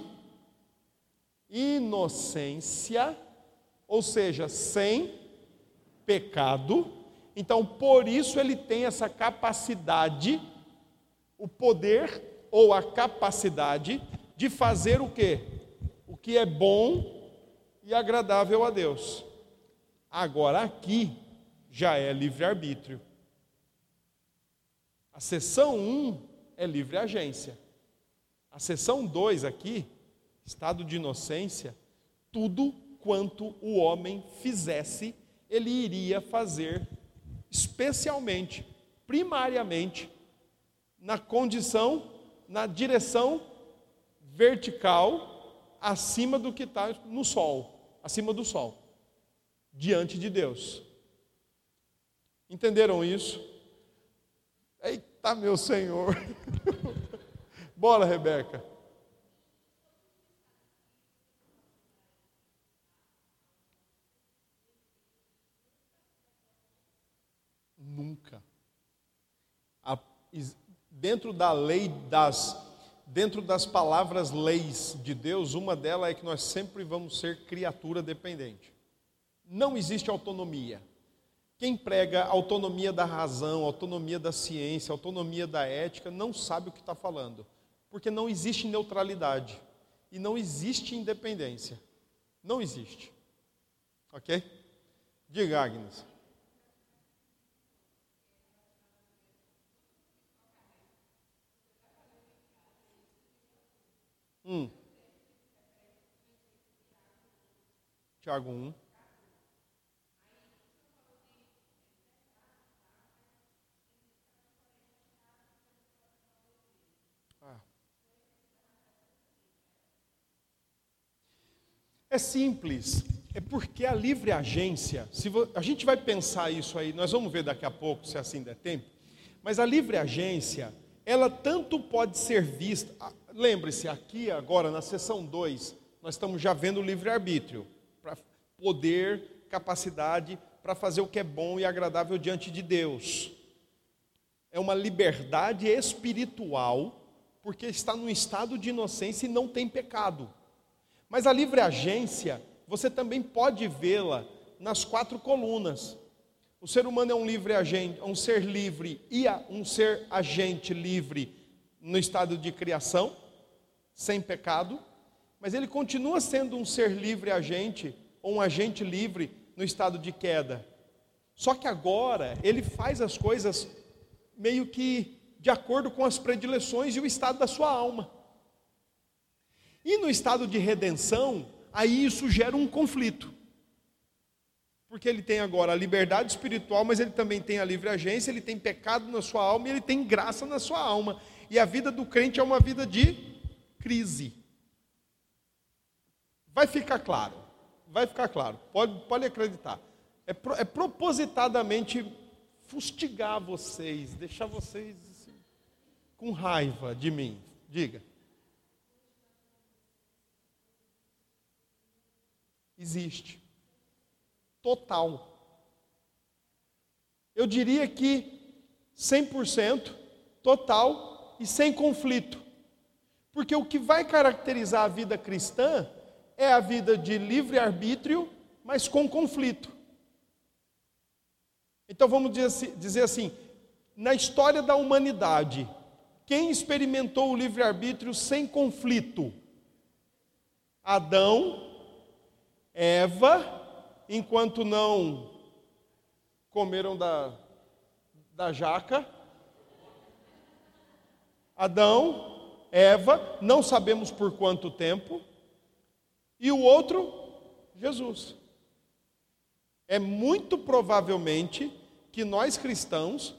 inocência ou seja, sem pecado. Então, por isso ele tem essa capacidade, o poder ou a capacidade de fazer o que? O que é bom e agradável a Deus. Agora aqui já é livre-arbítrio. A seção 1 é livre agência. A seção 2 aqui, estado de inocência, tudo quanto o homem fizesse, ele iria fazer especialmente, primariamente, na condição, na direção vertical, acima do que está no sol, acima do sol, diante de Deus. Entenderam isso? Eita, meu Senhor! [laughs] Bora, Rebeca. Nunca. A, dentro da lei das dentro das palavras leis de Deus, uma delas é que nós sempre vamos ser criatura dependente. Não existe autonomia. Quem prega autonomia da razão, autonomia da ciência, autonomia da ética, não sabe o que está falando, porque não existe neutralidade e não existe independência. Não existe. Ok? Diga, Agnes. Hum. Tiago 1. Ah. É simples, é porque a livre agência, se a gente vai pensar isso aí, nós vamos ver daqui a pouco, se assim der tempo, mas a livre agência, ela tanto pode ser vista, lembre-se, aqui agora na seção 2, nós estamos já vendo o livre-arbítrio, para poder, capacidade para fazer o que é bom e agradável diante de Deus. É uma liberdade espiritual, porque está num estado de inocência e não tem pecado. Mas a livre agência, você também pode vê-la nas quatro colunas. O ser humano é um livre agente, um ser livre e um ser agente livre no estado de criação sem pecado, mas ele continua sendo um ser livre agente, ou um agente livre no estado de queda. Só que agora ele faz as coisas meio que de acordo com as predileções e o estado da sua alma. E no estado de redenção, aí isso gera um conflito. Porque ele tem agora a liberdade espiritual, mas ele também tem a livre agência, ele tem pecado na sua alma e ele tem graça na sua alma. E a vida do crente é uma vida de crise. Vai ficar claro, vai ficar claro, pode, pode acreditar. É, pro, é propositadamente fustigar vocês, deixar vocês assim, com raiva de mim. Diga. Existe. Total. Eu diria que 100% total e sem conflito. Porque o que vai caracterizar a vida cristã é a vida de livre-arbítrio, mas com conflito. Então vamos dizer assim: na história da humanidade, quem experimentou o livre-arbítrio sem conflito? Adão, Eva, enquanto não comeram da, da jaca. Adão, Eva, não sabemos por quanto tempo, e o outro, Jesus. É muito provavelmente que nós cristãos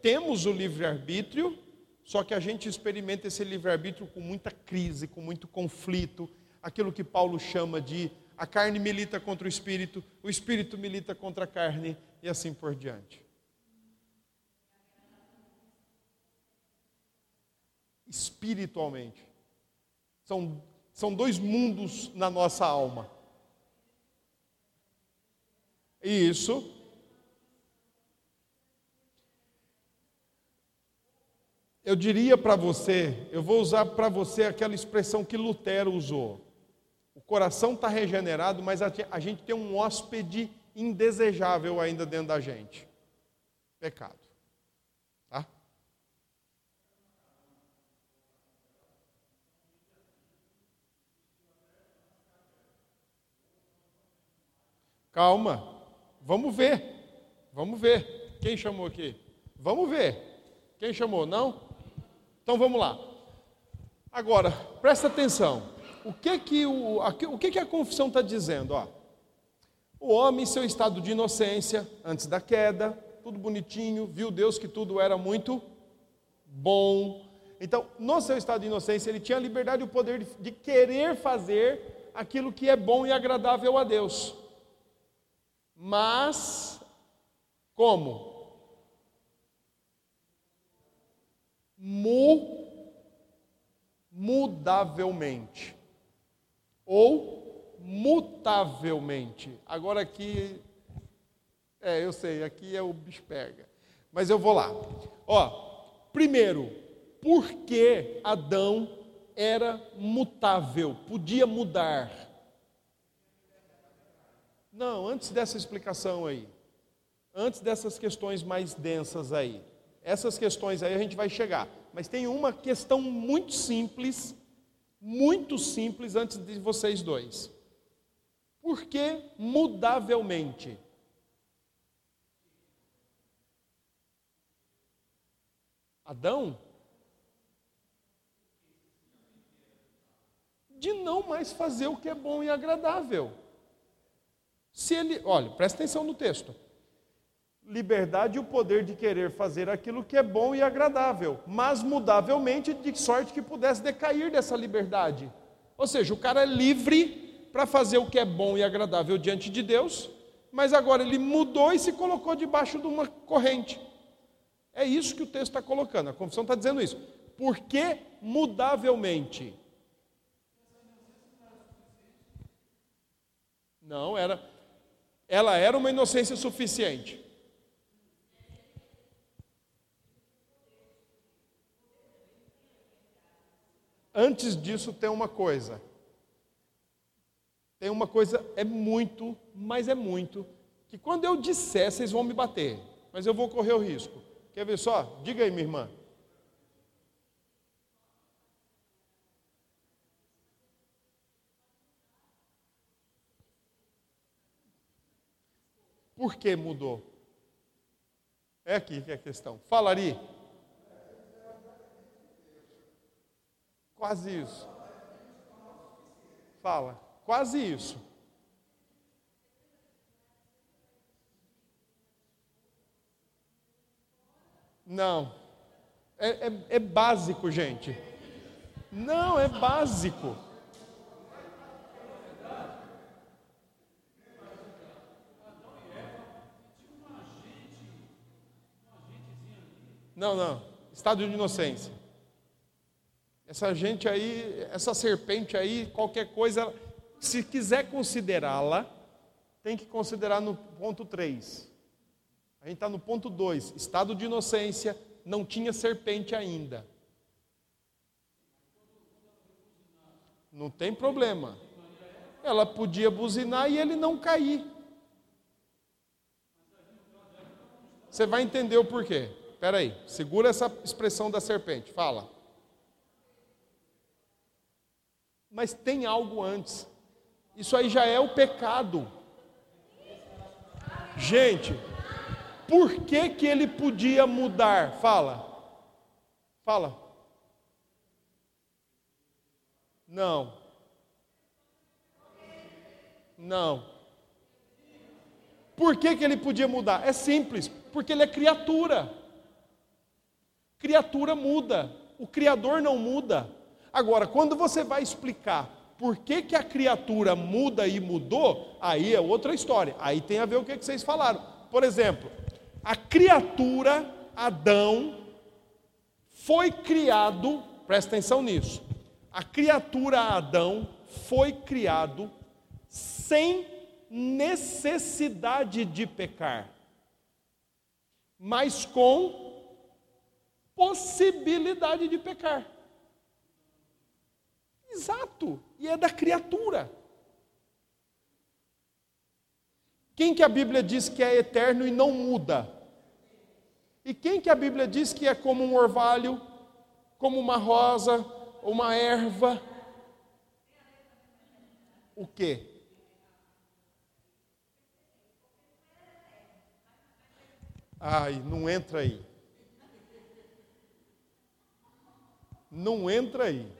temos o livre-arbítrio, só que a gente experimenta esse livre-arbítrio com muita crise, com muito conflito, aquilo que Paulo chama de a carne milita contra o espírito, o espírito milita contra a carne e assim por diante. Espiritualmente. São, são dois mundos na nossa alma. Isso eu diria para você, eu vou usar para você aquela expressão que Lutero usou. O coração está regenerado, mas a gente tem um hóspede indesejável ainda dentro da gente. Pecado. Calma, vamos ver, vamos ver. Quem chamou aqui? Vamos ver. Quem chamou? Não? Então vamos lá. Agora, presta atenção. o que que, o, a, o que, que a confissão está dizendo? Ó, o homem, em seu estado de inocência, antes da queda, tudo bonitinho, viu Deus que tudo era muito bom. Então, no seu estado de inocência, ele tinha a liberdade e o poder de, de querer fazer aquilo que é bom e agradável a Deus. Mas, como? Mu, mudavelmente. Ou mutavelmente. Agora aqui, é, eu sei, aqui é o bicho pega. Mas eu vou lá. Ó, Primeiro, por que Adão era mutável, podia mudar? Não, antes dessa explicação aí, antes dessas questões mais densas aí, essas questões aí a gente vai chegar, mas tem uma questão muito simples, muito simples antes de vocês dois. Por que mudavelmente? Adão, de não mais fazer o que é bom e agradável. Se ele, olha, presta atenção no texto. Liberdade e o poder de querer fazer aquilo que é bom e agradável, mas mudavelmente de sorte que pudesse decair dessa liberdade. Ou seja, o cara é livre para fazer o que é bom e agradável diante de Deus, mas agora ele mudou e se colocou debaixo de uma corrente. É isso que o texto está colocando, a confissão está dizendo isso. Porque mudavelmente. Não, era. Ela era uma inocência suficiente. Antes disso, tem uma coisa. Tem uma coisa, é muito, mas é muito, que quando eu disser, vocês vão me bater, mas eu vou correr o risco. Quer ver só? Diga aí, minha irmã. Por que mudou? É aqui que é a questão. Falaria? Quase isso. Fala. Quase isso. Não. É, é, é básico, gente. Não, é básico. Não, não. Estado de inocência. Essa gente aí, essa serpente aí, qualquer coisa, se quiser considerá-la, tem que considerar no ponto 3. A gente está no ponto 2, estado de inocência, não tinha serpente ainda. Não tem problema. Ela podia buzinar e ele não cair. Você vai entender o porquê. Espera aí, segura essa expressão da serpente, fala. Mas tem algo antes. Isso aí já é o pecado. Gente, por que, que ele podia mudar? Fala. Fala. Não. Não. Por que, que ele podia mudar? É simples, porque ele é criatura. Criatura muda, o Criador não muda. Agora, quando você vai explicar por que, que a criatura muda e mudou, aí é outra história. Aí tem a ver o que, que vocês falaram. Por exemplo, a criatura Adão foi criado, presta atenção nisso. A criatura Adão foi criado sem necessidade de pecar, mas com possibilidade de pecar. Exato, e é da criatura. Quem que a Bíblia diz que é eterno e não muda? E quem que a Bíblia diz que é como um orvalho, como uma rosa, uma erva? O quê? Ai, não entra aí. Não entra aí.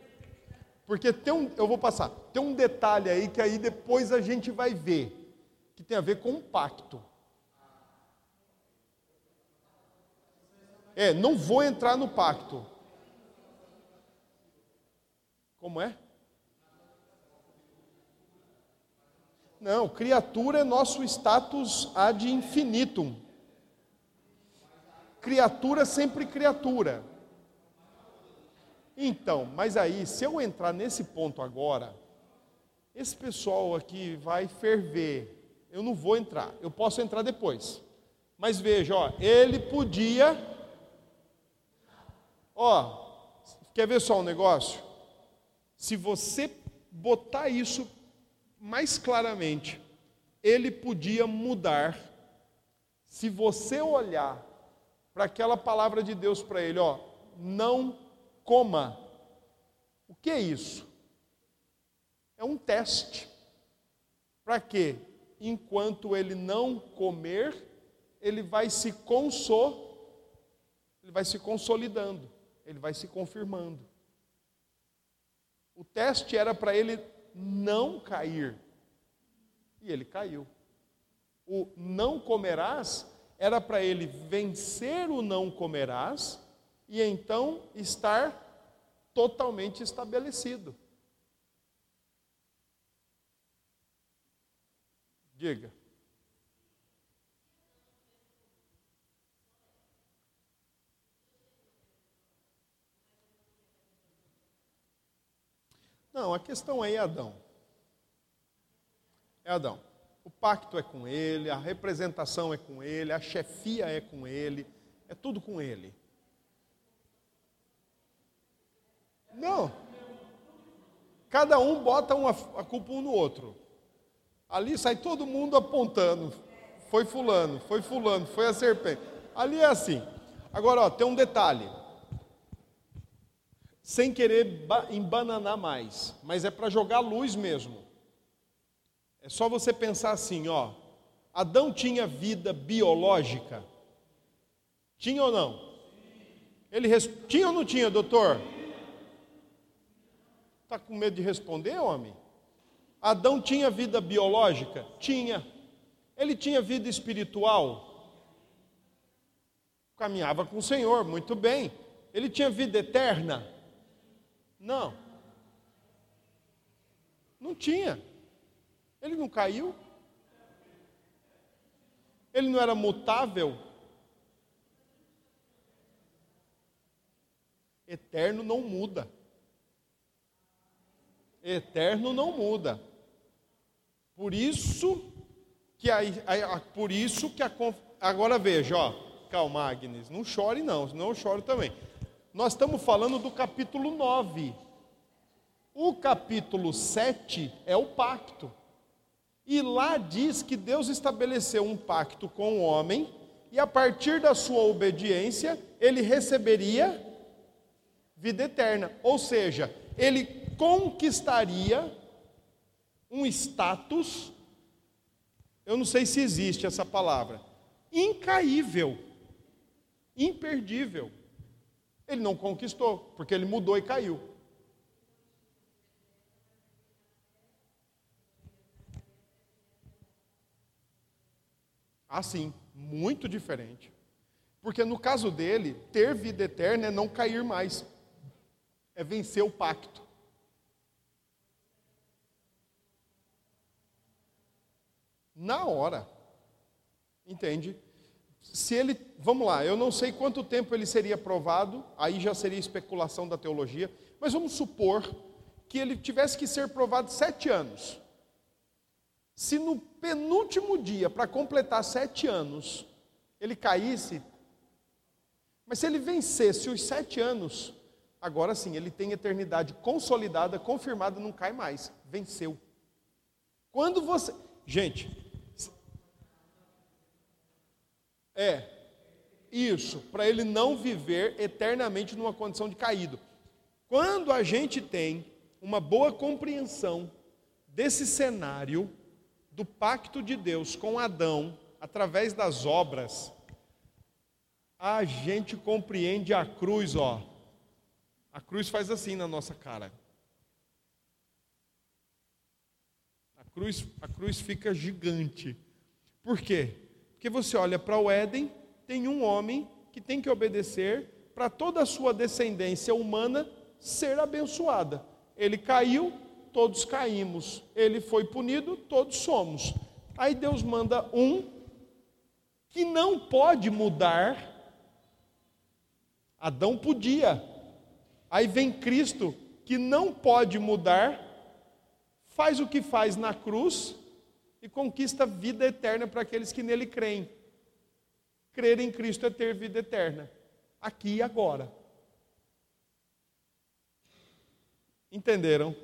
Porque tem um, eu vou passar, tem um detalhe aí que aí depois a gente vai ver, que tem a ver com o pacto. É, não vou entrar no pacto. Como é? Não, criatura é nosso status ad infinitum. Criatura sempre criatura. Então, mas aí, se eu entrar nesse ponto agora, esse pessoal aqui vai ferver. Eu não vou entrar, eu posso entrar depois. Mas veja, ó, ele podia. Ó, quer ver só um negócio? Se você botar isso mais claramente, ele podia mudar. Se você olhar para aquela palavra de Deus para ele, ó, não coma. O que é isso? É um teste. Para quê? Enquanto ele não comer, ele vai se consol, ele vai se consolidando, ele vai se confirmando. O teste era para ele não cair. E ele caiu. O não comerás era para ele vencer o não comerás e então estar totalmente estabelecido. Diga. Não, a questão aí é Adão. É Adão. O pacto é com ele, a representação é com ele, a chefia é com ele, é tudo com ele. Não. Cada um bota uma, a culpa um no outro. Ali sai todo mundo apontando. Foi fulano, foi fulano, foi a serpente. Ali é assim. Agora, ó, tem um detalhe sem querer embananar mais, mas é para jogar luz mesmo. É só você pensar assim, ó. Adão tinha vida biológica? Tinha ou não? Ele tinha ou não tinha, doutor? Está com medo de responder, homem? Adão tinha vida biológica? Tinha. Ele tinha vida espiritual? Caminhava com o Senhor, muito bem. Ele tinha vida eterna? Não. Não tinha. Ele não caiu. Ele não era mutável. Eterno não muda. Eterno não muda. Por isso que a, a, a por isso que a agora veja, ó, calma, Agnes, não chore não, senão eu choro também. Nós estamos falando do capítulo 9. O capítulo 7 é o pacto. E lá diz que Deus estabeleceu um pacto com o homem, e a partir da sua obediência, ele receberia vida eterna. Ou seja, ele conquistaria um status, eu não sei se existe essa palavra, incaível, imperdível. Ele não conquistou, porque ele mudou e caiu. Assim, muito diferente. Porque no caso dele, ter vida eterna é não cair mais, é vencer o pacto. Na hora, entende? se ele, vamos lá, eu não sei quanto tempo ele seria provado, aí já seria especulação da teologia, mas vamos supor que ele tivesse que ser provado sete anos. Se no penúltimo dia, para completar sete anos, ele caísse, mas se ele vencesse os sete anos, agora sim, ele tem eternidade consolidada, confirmada, não cai mais, venceu. Quando você. Gente, É, isso, para ele não viver eternamente numa condição de caído. Quando a gente tem uma boa compreensão desse cenário do pacto de Deus com Adão através das obras, a gente compreende a cruz, ó. A cruz faz assim na nossa cara. cruz, a cruz fica gigante. Por quê? Porque você olha para o Éden, tem um homem que tem que obedecer para toda a sua descendência humana ser abençoada. Ele caiu, todos caímos. Ele foi punido, todos somos. Aí Deus manda um que não pode mudar. Adão podia. Aí vem Cristo, que não pode mudar, faz o que faz na cruz e conquista vida eterna para aqueles que nele creem. Crer em Cristo é ter vida eterna, aqui e agora. Entenderam?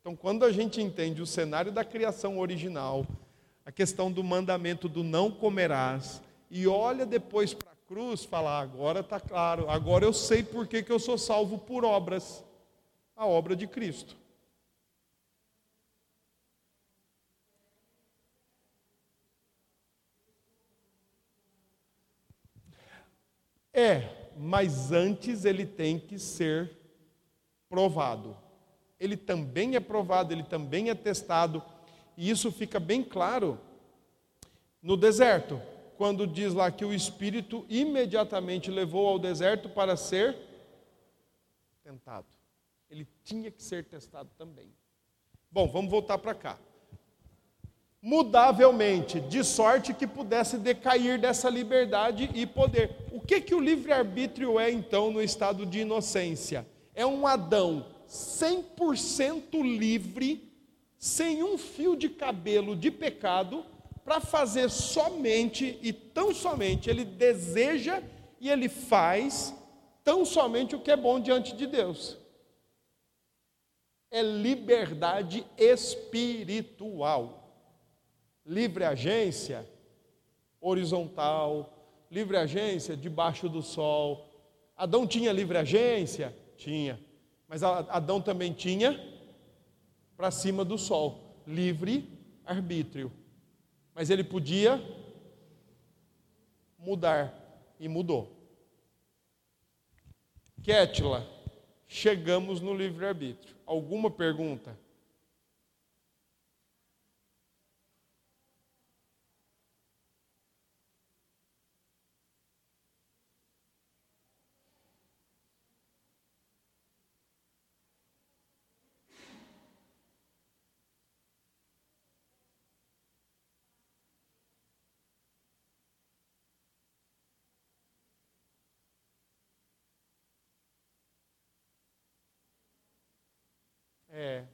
Então, quando a gente entende o cenário da criação original, a questão do mandamento do não comerás, e olha depois para a cruz, fala: agora está claro, agora eu sei por que, que eu sou salvo por obras a obra de Cristo. É, mas antes ele tem que ser provado. Ele também é provado, ele também é testado, e isso fica bem claro no deserto, quando diz lá que o Espírito imediatamente levou ao deserto para ser tentado. Ele tinha que ser testado também. Bom, vamos voltar para cá. Mudavelmente, de sorte que pudesse decair dessa liberdade e poder. O que que o livre-arbítrio é então no estado de inocência? é um Adão 100% livre, sem um fio de cabelo de pecado, para fazer somente e tão somente ele deseja e ele faz tão somente o que é bom diante de Deus. É liberdade espiritual. Livre agência horizontal, livre agência debaixo do sol. Adão tinha livre agência? Tinha. Mas Adão também tinha para cima do sol, livre arbítrio. Mas ele podia mudar e mudou. Kétila, chegamos no livre arbítrio. Alguma pergunta? É.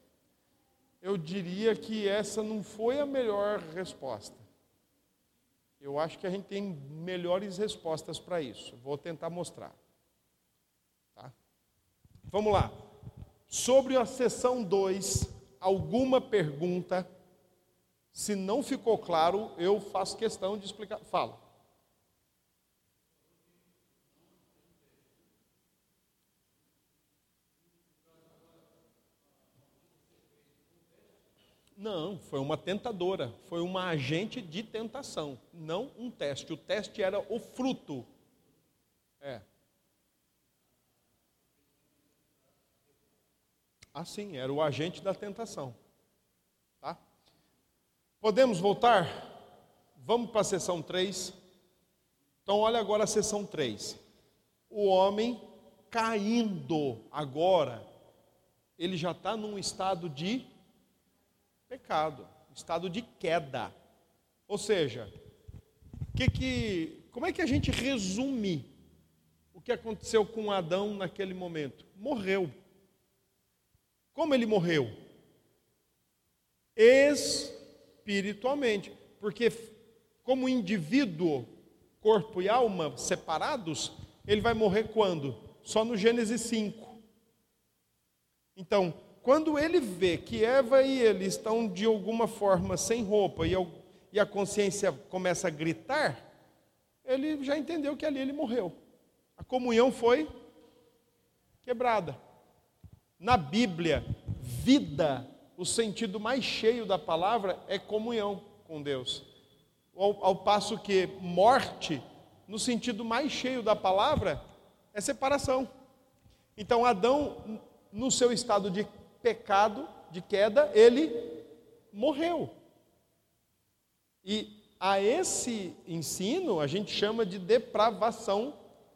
Eu diria que essa não foi a melhor resposta. Eu acho que a gente tem melhores respostas para isso. Vou tentar mostrar. Tá? Vamos lá. Sobre a sessão 2, alguma pergunta? Se não ficou claro, eu faço questão de explicar. Fala. Não, foi uma tentadora, foi uma agente de tentação, não um teste. O teste era o fruto. É. Assim, era o agente da tentação. Tá? Podemos voltar? Vamos para a sessão 3. Então, olha agora a sessão 3. O homem caindo agora, ele já está num estado de pecado, estado de queda. Ou seja, que que, como é que a gente resume o que aconteceu com Adão naquele momento? Morreu. Como ele morreu? Espiritualmente. Porque, como indivíduo, corpo e alma separados, ele vai morrer quando? Só no Gênesis 5. Então, quando ele vê que Eva e ele estão de alguma forma sem roupa e a consciência começa a gritar, ele já entendeu que ali ele morreu. A comunhão foi quebrada. Na Bíblia, vida, o sentido mais cheio da palavra é comunhão com Deus. Ao, ao passo que morte, no sentido mais cheio da palavra, é separação. Então, Adão, no seu estado de pecado, de queda, ele morreu. E a esse ensino a gente chama de depravação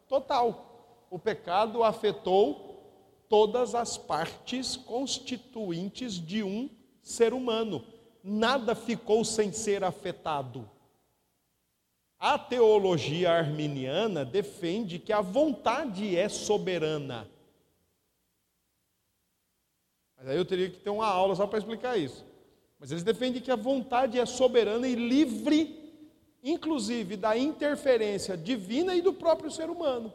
total. O pecado afetou todas as partes constituintes de um ser humano. Nada ficou sem ser afetado. A teologia arminiana defende que a vontade é soberana. Mas aí eu teria que ter uma aula só para explicar isso. Mas eles defendem que a vontade é soberana e livre, inclusive da interferência divina e do próprio ser humano.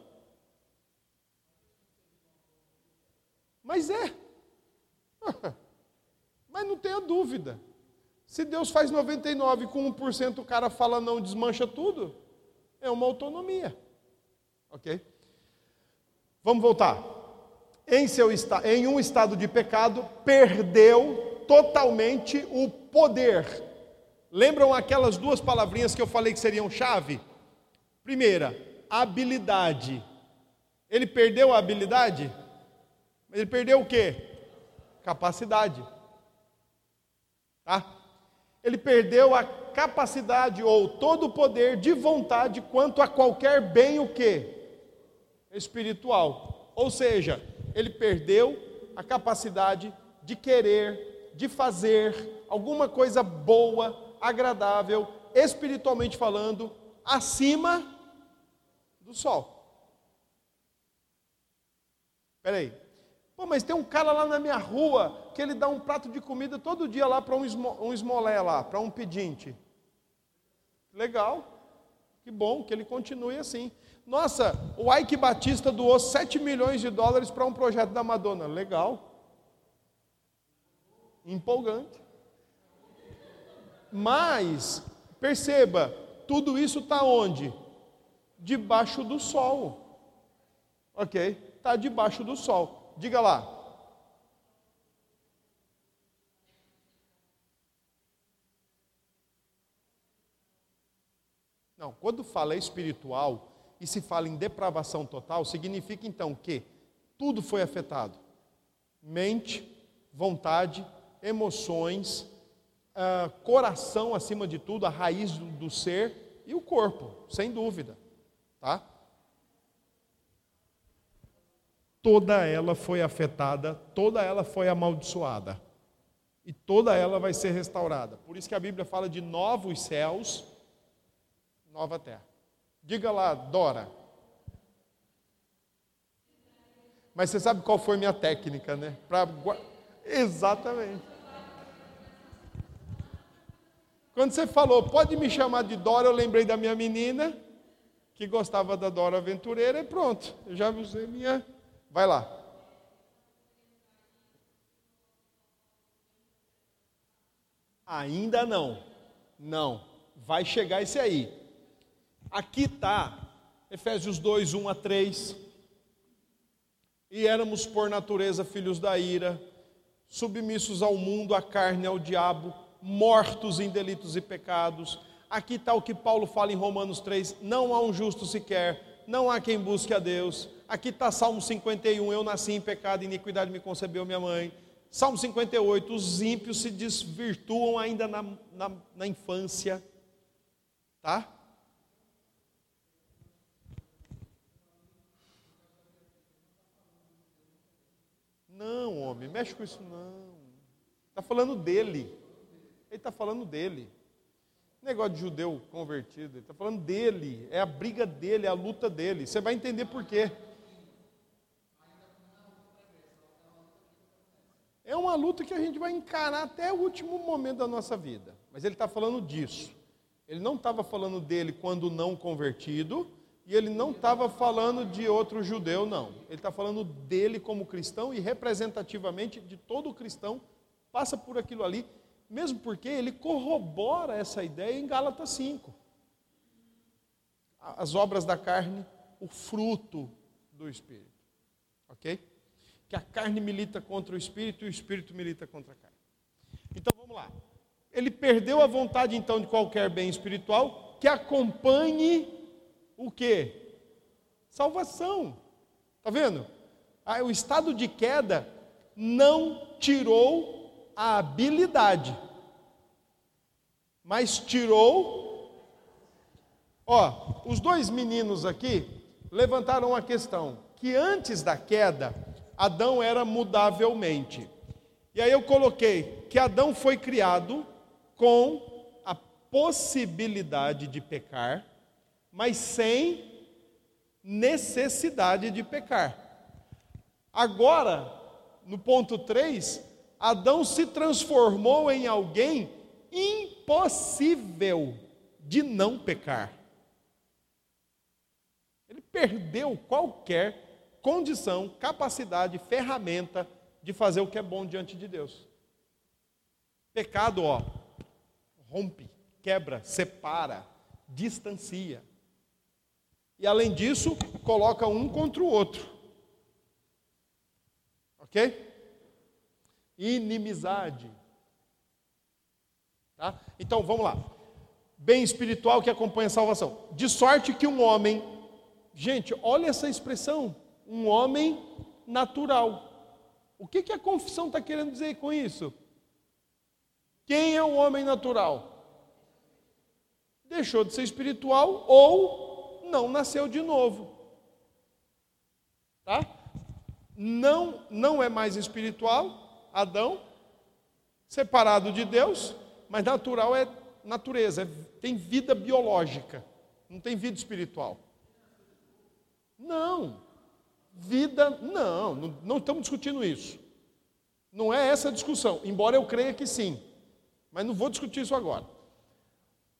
Mas é. [laughs] Mas não tenha dúvida. Se Deus faz 99 com 1% o cara fala não, desmancha tudo, é uma autonomia. Ok? Vamos voltar. Em, seu, em um estado de pecado, perdeu totalmente o poder. Lembram aquelas duas palavrinhas que eu falei que seriam chave? Primeira, habilidade. Ele perdeu a habilidade? Ele perdeu o quê? Capacidade. Tá? ele perdeu a capacidade ou todo o poder de vontade quanto a qualquer bem o que? Espiritual. Ou seja, ele perdeu a capacidade de querer, de fazer alguma coisa boa, agradável, espiritualmente falando, acima do sol. Espera aí, Pô, mas tem um cara lá na minha rua que ele dá um prato de comida todo dia lá para um, esmo, um esmolé lá, para um pedinte. Legal, que bom que ele continue assim. Nossa, o Ike Batista doou 7 milhões de dólares para um projeto da Madonna. Legal. Empolgante. Mas, perceba, tudo isso está onde? Debaixo do sol. Ok? Está debaixo do sol. Diga lá. Não, quando fala espiritual e se fala em depravação total, significa então que tudo foi afetado: mente, vontade, emoções, uh, coração acima de tudo, a raiz do, do ser e o corpo, sem dúvida, tá? toda ela foi afetada, toda ela foi amaldiçoada. E toda ela vai ser restaurada. Por isso que a Bíblia fala de novos céus, nova terra. Diga lá, Dora. Mas você sabe qual foi minha técnica, né? Pra... Exatamente. Quando você falou, pode me chamar de Dora, eu lembrei da minha menina, que gostava da Dora Aventureira, e pronto, eu já usei minha Vai lá. Ainda não. Não. Vai chegar esse aí. Aqui está Efésios 2, 1 a 3. E éramos por natureza filhos da ira, submissos ao mundo, à carne, ao diabo, mortos em delitos e pecados. Aqui está o que Paulo fala em Romanos 3: não há um justo sequer, não há quem busque a Deus Aqui está Salmo 51, eu nasci em pecado iniquidade me concebeu minha mãe. Salmo 58, os ímpios se desvirtuam ainda na, na, na infância. Tá? Não, homem, mexe com isso não. Está falando dele. Ele está falando dele. Negócio de judeu convertido. Ele está falando dele. É a briga dele, é a luta dele. Você vai entender por quê. É uma luta que a gente vai encarar até o último momento da nossa vida. Mas ele está falando disso. Ele não estava falando dele quando não convertido, e ele não estava falando de outro judeu, não. Ele está falando dele como cristão e representativamente de todo cristão passa por aquilo ali, mesmo porque ele corrobora essa ideia em Gálatas 5. As obras da carne, o fruto do Espírito. Ok? que a carne milita contra o espírito e o espírito milita contra a carne. Então vamos lá. Ele perdeu a vontade então de qualquer bem espiritual que acompanhe o que? Salvação. Está vendo? Ah, o estado de queda não tirou a habilidade, mas tirou. Ó, os dois meninos aqui levantaram uma questão: que antes da queda, Adão era mudavelmente. E aí eu coloquei que Adão foi criado com a possibilidade de pecar, mas sem necessidade de pecar. Agora, no ponto 3, Adão se transformou em alguém impossível de não pecar. Ele perdeu qualquer condição, capacidade, ferramenta de fazer o que é bom diante de Deus. Pecado, ó, rompe, quebra, separa, distancia. E além disso, coloca um contra o outro. Ok? Inimizade. Tá? Então vamos lá. Bem espiritual que acompanha a salvação. De sorte que um homem, gente, olha essa expressão, um homem natural. O que, que a confissão está querendo dizer com isso? Quem é o homem natural? Deixou de ser espiritual ou não nasceu de novo. Tá? Não, não é mais espiritual, Adão, separado de Deus, mas natural é natureza, é, tem vida biológica, não tem vida espiritual. Não, vida, não, não, não estamos discutindo isso. Não é essa a discussão, embora eu creia que sim, mas não vou discutir isso agora.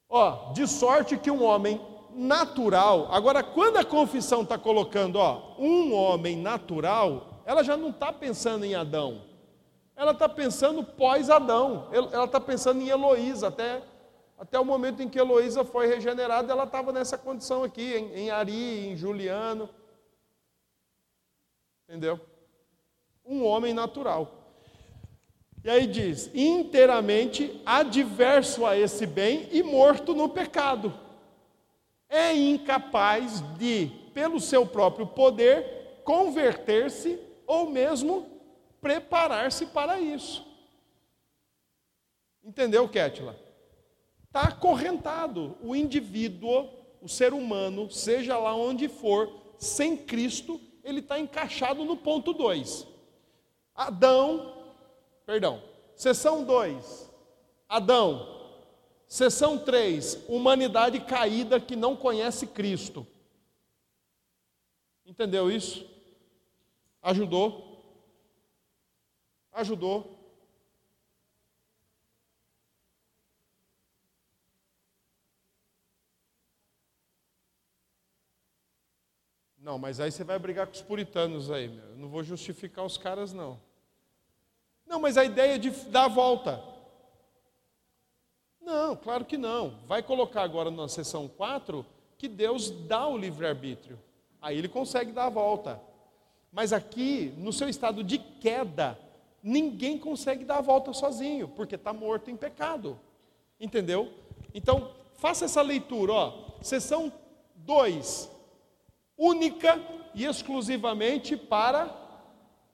Ó, de sorte que um homem natural, agora quando a confissão está colocando, ó, um homem natural, ela já não está pensando em Adão, ela está pensando pós-Adão, ela está pensando em Heloísa, até, até o momento em que Heloísa foi regenerada, ela estava nessa condição aqui, em, em Ari, em Juliano. Entendeu? Um homem natural. E aí diz: inteiramente adverso a esse bem e morto no pecado. É incapaz de, pelo seu próprio poder, converter-se ou mesmo preparar-se para isso. Entendeu, Kétila? Está acorrentado o indivíduo, o ser humano, seja lá onde for, sem Cristo, ele está encaixado no ponto 2. Adão, perdão, sessão 2, Adão. Sessão 3, humanidade caída que não conhece Cristo. Entendeu isso? Ajudou? Ajudou? Não, mas aí você vai brigar com os puritanos aí, meu. Eu não vou justificar os caras, não. Não, mas a ideia de dar a volta. Não, claro que não. Vai colocar agora na seção 4 que Deus dá o livre-arbítrio. Aí ele consegue dar a volta. Mas aqui, no seu estado de queda, ninguém consegue dar a volta sozinho, porque está morto em pecado. Entendeu? Então, faça essa leitura, ó. Seção 2 única e exclusivamente para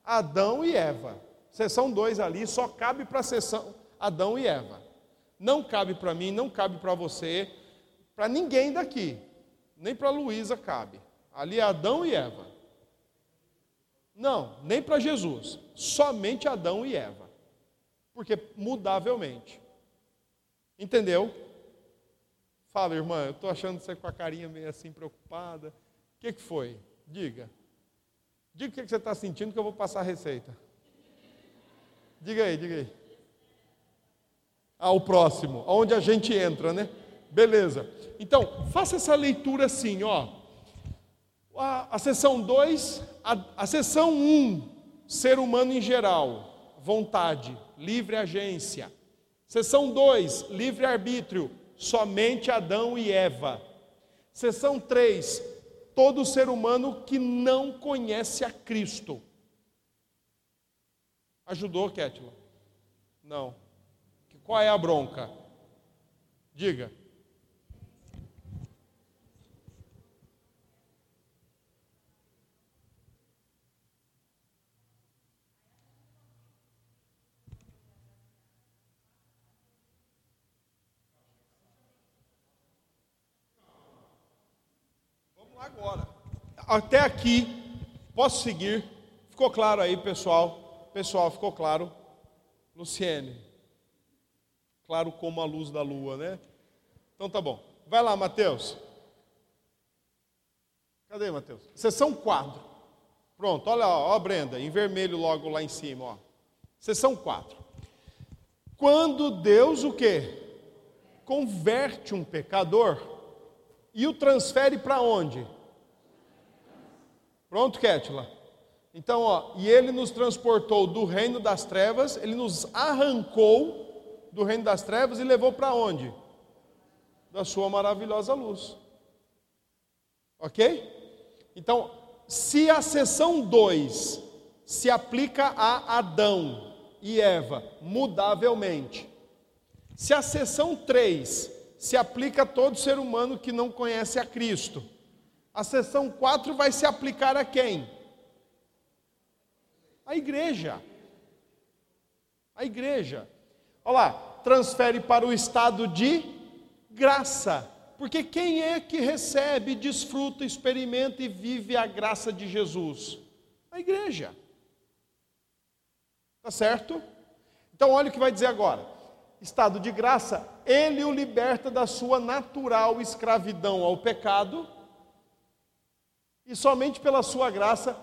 Adão e Eva. Seção 2 ali só cabe para a seção Adão e Eva. Não cabe para mim, não cabe para você, para ninguém daqui. Nem para Luísa cabe. Ali é Adão e Eva. Não, nem para Jesus. Somente Adão e Eva. Porque mudavelmente. Entendeu? Fala, irmã, eu estou achando você com a carinha meio assim preocupada que, que foi? Diga. Diga o que, que você está sentindo que eu vou passar a receita. Diga aí, diga aí. Ah, o próximo, aonde a gente entra, né? Beleza. Então, faça essa leitura assim, ó. A, a sessão 2, a, a sessão 1, um, ser humano em geral, vontade, livre agência. Sessão 2, livre arbítrio, somente Adão e Eva. Sessão 3, todo ser humano que não conhece a Cristo. Ajudou, Kétila? Não. Qual é a bronca? Diga. agora. Até aqui, posso seguir? Ficou claro aí, pessoal? Pessoal, ficou claro? Luciene. Claro como a luz da lua, né? Então tá bom. Vai lá, Mateus. Cadê, Mateus? Sessão 4. Pronto, olha, ó, Brenda, em vermelho logo lá em cima, ó. Sessão 4. Quando Deus o quê? Converte um pecador e o transfere para onde? Pronto, Kétila? Então, ó, e ele nos transportou do reino das trevas, ele nos arrancou do reino das trevas e levou para onde? Da sua maravilhosa luz. Ok? Então, se a seção 2 se aplica a Adão e Eva mudavelmente, se a seção 3 se aplica a todo ser humano que não conhece a Cristo, a seção 4 vai se aplicar a quem? A igreja. A igreja. Olha lá, transfere para o estado de graça. Porque quem é que recebe, desfruta, experimenta e vive a graça de Jesus? A igreja. Tá certo? Então, olha o que vai dizer agora. Estado de graça, ele o liberta da sua natural escravidão ao pecado e somente pela sua graça,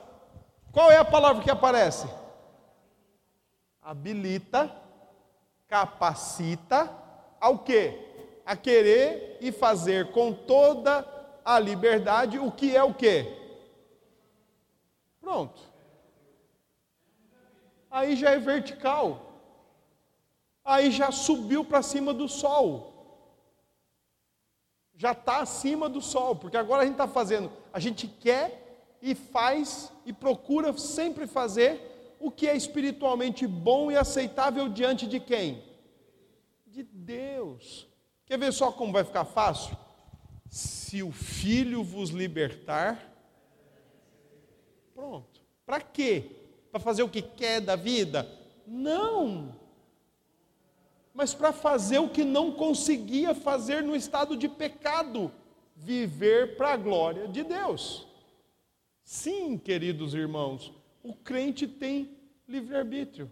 qual é a palavra que aparece? Habilita, capacita ao quê? A querer e fazer com toda a liberdade o que é o quê? Pronto. Aí já é vertical. Aí já subiu para cima do sol já está acima do sol, porque agora a gente está fazendo, a gente quer e faz e procura sempre fazer o que é espiritualmente bom e aceitável diante de quem? De Deus. Quer ver só como vai ficar fácil? Se o Filho vos libertar, pronto. Para quê? Para fazer o que quer da vida? Não mas para fazer o que não conseguia fazer no estado de pecado, viver para a glória de Deus. Sim, queridos irmãos, o crente tem livre-arbítrio.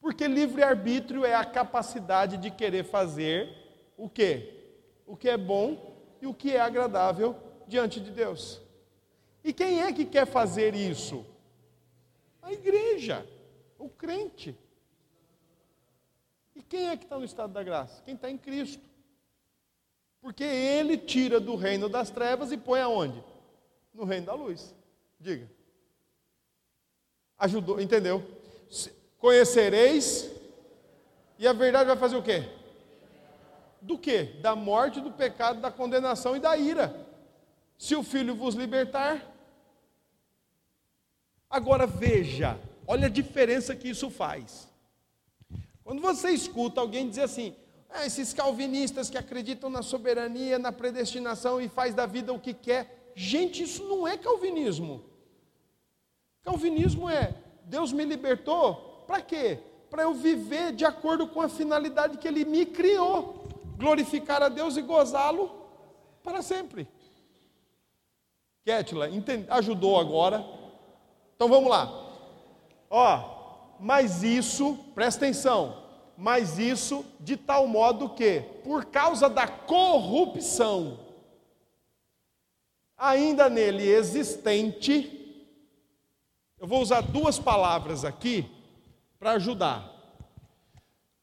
Porque livre-arbítrio é a capacidade de querer fazer o que? O que é bom e o que é agradável diante de Deus. E quem é que quer fazer isso? A igreja, o crente. E quem é que está no estado da graça? Quem está em Cristo. Porque ele tira do reino das trevas e põe aonde? No reino da luz. Diga. Ajudou, entendeu? Conhecereis, e a verdade vai fazer o quê? Do quê? Da morte, do pecado, da condenação e da ira. Se o filho vos libertar. Agora veja, olha a diferença que isso faz. Quando você escuta alguém dizer assim, ah, esses calvinistas que acreditam na soberania, na predestinação e faz da vida o que quer, gente, isso não é calvinismo. Calvinismo é Deus me libertou, para quê? Para eu viver de acordo com a finalidade que Ele me criou, glorificar a Deus e gozá-lo para sempre. Ketla, ajudou agora. Então vamos lá. Ó, mas isso, presta atenção, mas isso de tal modo que, por causa da corrupção ainda nele existente, eu vou usar duas palavras aqui para ajudar.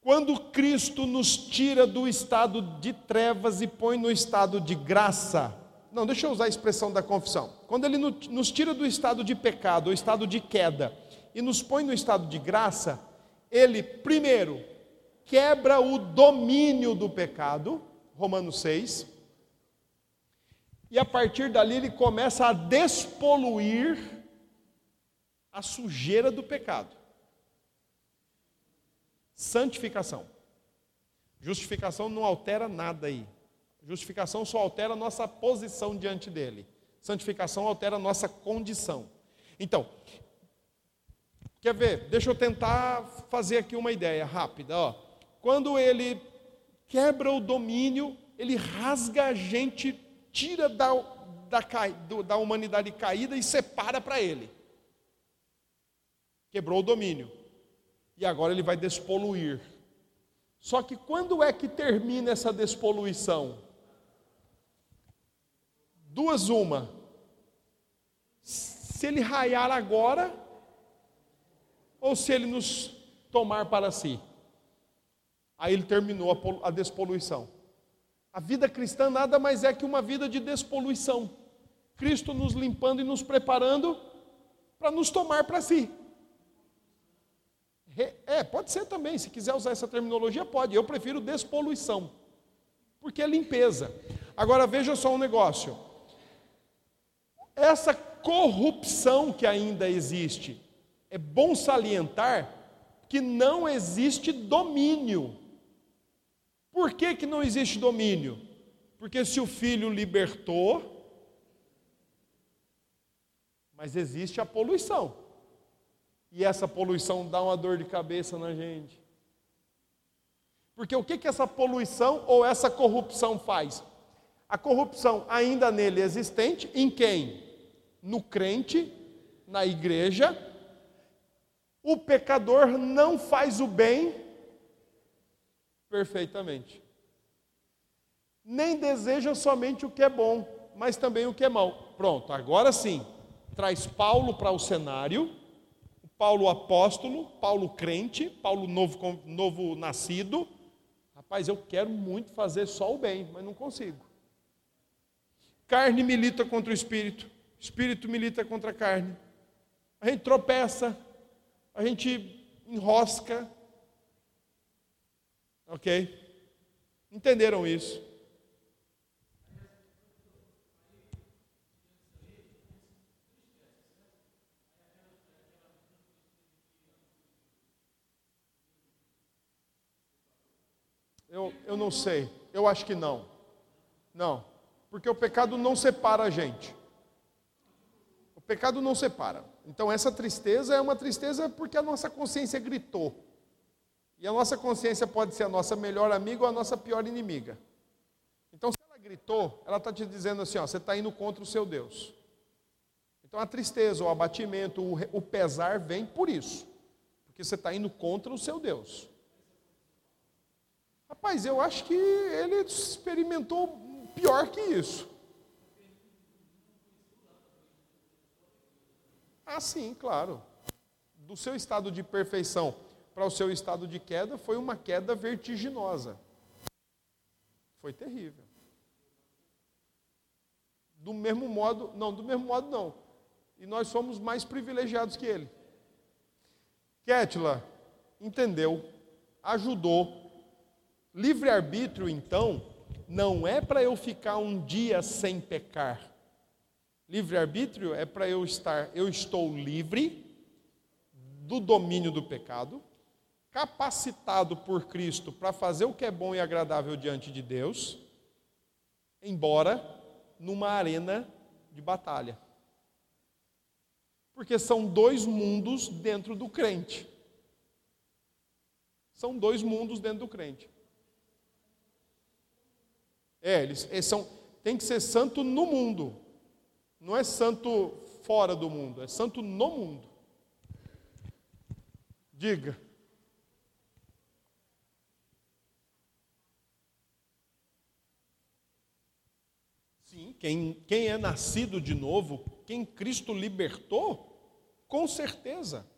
Quando Cristo nos tira do estado de trevas e põe no estado de graça, não, deixa eu usar a expressão da confissão. Quando Ele nos tira do estado de pecado, ou estado de queda, e nos põe no estado de graça, Ele, primeiro, quebra o domínio do pecado, Romanos 6, e a partir dali ele começa a despoluir a sujeira do pecado. Santificação. Justificação não altera nada aí. Justificação só altera a nossa posição diante dele. Santificação altera a nossa condição. Então, quer ver? Deixa eu tentar fazer aqui uma ideia rápida. Ó quando ele quebra o domínio, ele rasga a gente, tira da, da, da humanidade caída e separa para ele. Quebrou o domínio. E agora ele vai despoluir. Só que quando é que termina essa despoluição? Duas uma. Se ele raiar agora, ou se ele nos tomar para si. Aí ele terminou a, despoluição. A vida cristã nada mais é que uma vida de despoluição. Cristo nos limpando e nos preparando para nos tomar para si. É, pode ser também, se quiser usar essa terminologia, pode. Eu prefiro despoluição, porque é limpeza. Agora veja só um negócio. Essa corrupção que ainda existe, é bom salientar que não existe domínio. Por que, que não existe domínio? Porque se o filho libertou, mas existe a poluição. E essa poluição dá uma dor de cabeça na gente. Porque o que, que essa poluição ou essa corrupção faz? A corrupção ainda nele existente, em quem? No crente, na igreja, o pecador não faz o bem perfeitamente. Nem deseja somente o que é bom, mas também o que é mal. Pronto, agora sim, traz Paulo para o cenário, Paulo apóstolo, Paulo crente, Paulo novo, novo nascido. Rapaz, eu quero muito fazer só o bem, mas não consigo. Carne milita contra o espírito, espírito milita contra a carne. A gente tropeça, a gente enrosca. Ok? Entenderam isso? Eu, eu não sei, eu acho que não. Não, porque o pecado não separa a gente. O pecado não separa. Então, essa tristeza é uma tristeza porque a nossa consciência gritou. E a nossa consciência pode ser a nossa melhor amiga ou a nossa pior inimiga. Então, se ela gritou, ela está te dizendo assim: ó, você está indo contra o seu Deus. Então, a tristeza, o abatimento, o, pesar vem por isso, porque você está indo contra o seu Deus. Rapaz, eu acho que ele experimentou pior que isso. Ah, sim, claro. Do seu estado de perfeição para o seu estado de queda foi uma queda vertiginosa. Foi terrível. Do mesmo modo, não, do mesmo modo não. E nós somos mais privilegiados que ele. Ketla entendeu, ajudou. Livre-arbítrio, então, não é para eu ficar um dia sem pecar. Livre-arbítrio é para eu estar, eu estou livre do domínio do pecado, capacitado por Cristo para fazer o que é bom e agradável diante de Deus, embora numa arena de batalha. Porque são dois mundos dentro do crente. São dois mundos dentro do crente. É, eles, eles são, tem que ser santo no mundo, não é santo fora do mundo, é santo no mundo. Diga. Sim, quem, quem é nascido de novo, quem Cristo libertou, com certeza.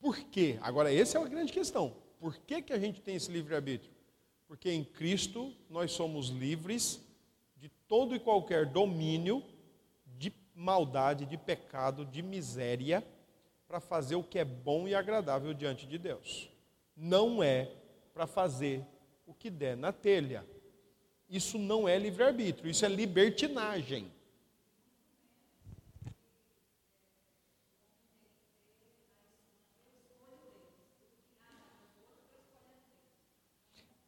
Por quê? Agora, essa é a grande questão. Por que, que a gente tem esse livre-arbítrio? Porque em Cristo nós somos livres de todo e qualquer domínio de maldade, de pecado, de miséria, para fazer o que é bom e agradável diante de Deus. Não é para fazer o que der na telha. Isso não é livre-arbítrio, isso é libertinagem.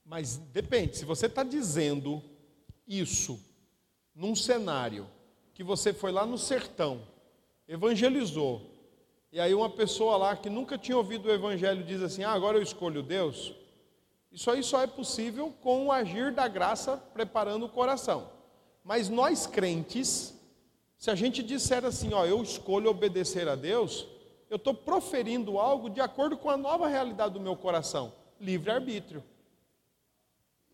Mas depende, se você está dizendo isso num cenário que você foi lá no sertão, evangelizou, e aí uma pessoa lá que nunca tinha ouvido o evangelho diz assim: ah, agora eu escolho Deus. Isso aí só é possível com o agir da graça preparando o coração. Mas nós crentes, se a gente disser assim, ó, eu escolho obedecer a Deus, eu estou proferindo algo de acordo com a nova realidade do meu coração, livre-arbítrio.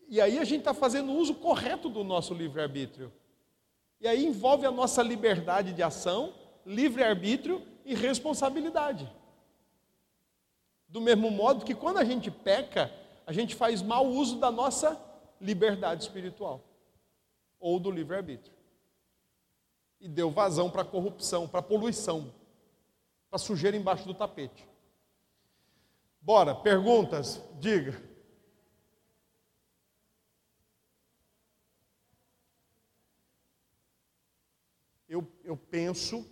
E aí a gente está fazendo uso correto do nosso livre-arbítrio. E aí envolve a nossa liberdade de ação, livre-arbítrio e responsabilidade. Do mesmo modo que quando a gente peca, a gente faz mau uso da nossa liberdade espiritual ou do livre-arbítrio. E deu vazão para a corrupção, para a poluição, para sujeira embaixo do tapete. Bora, perguntas? Diga. Eu, eu penso,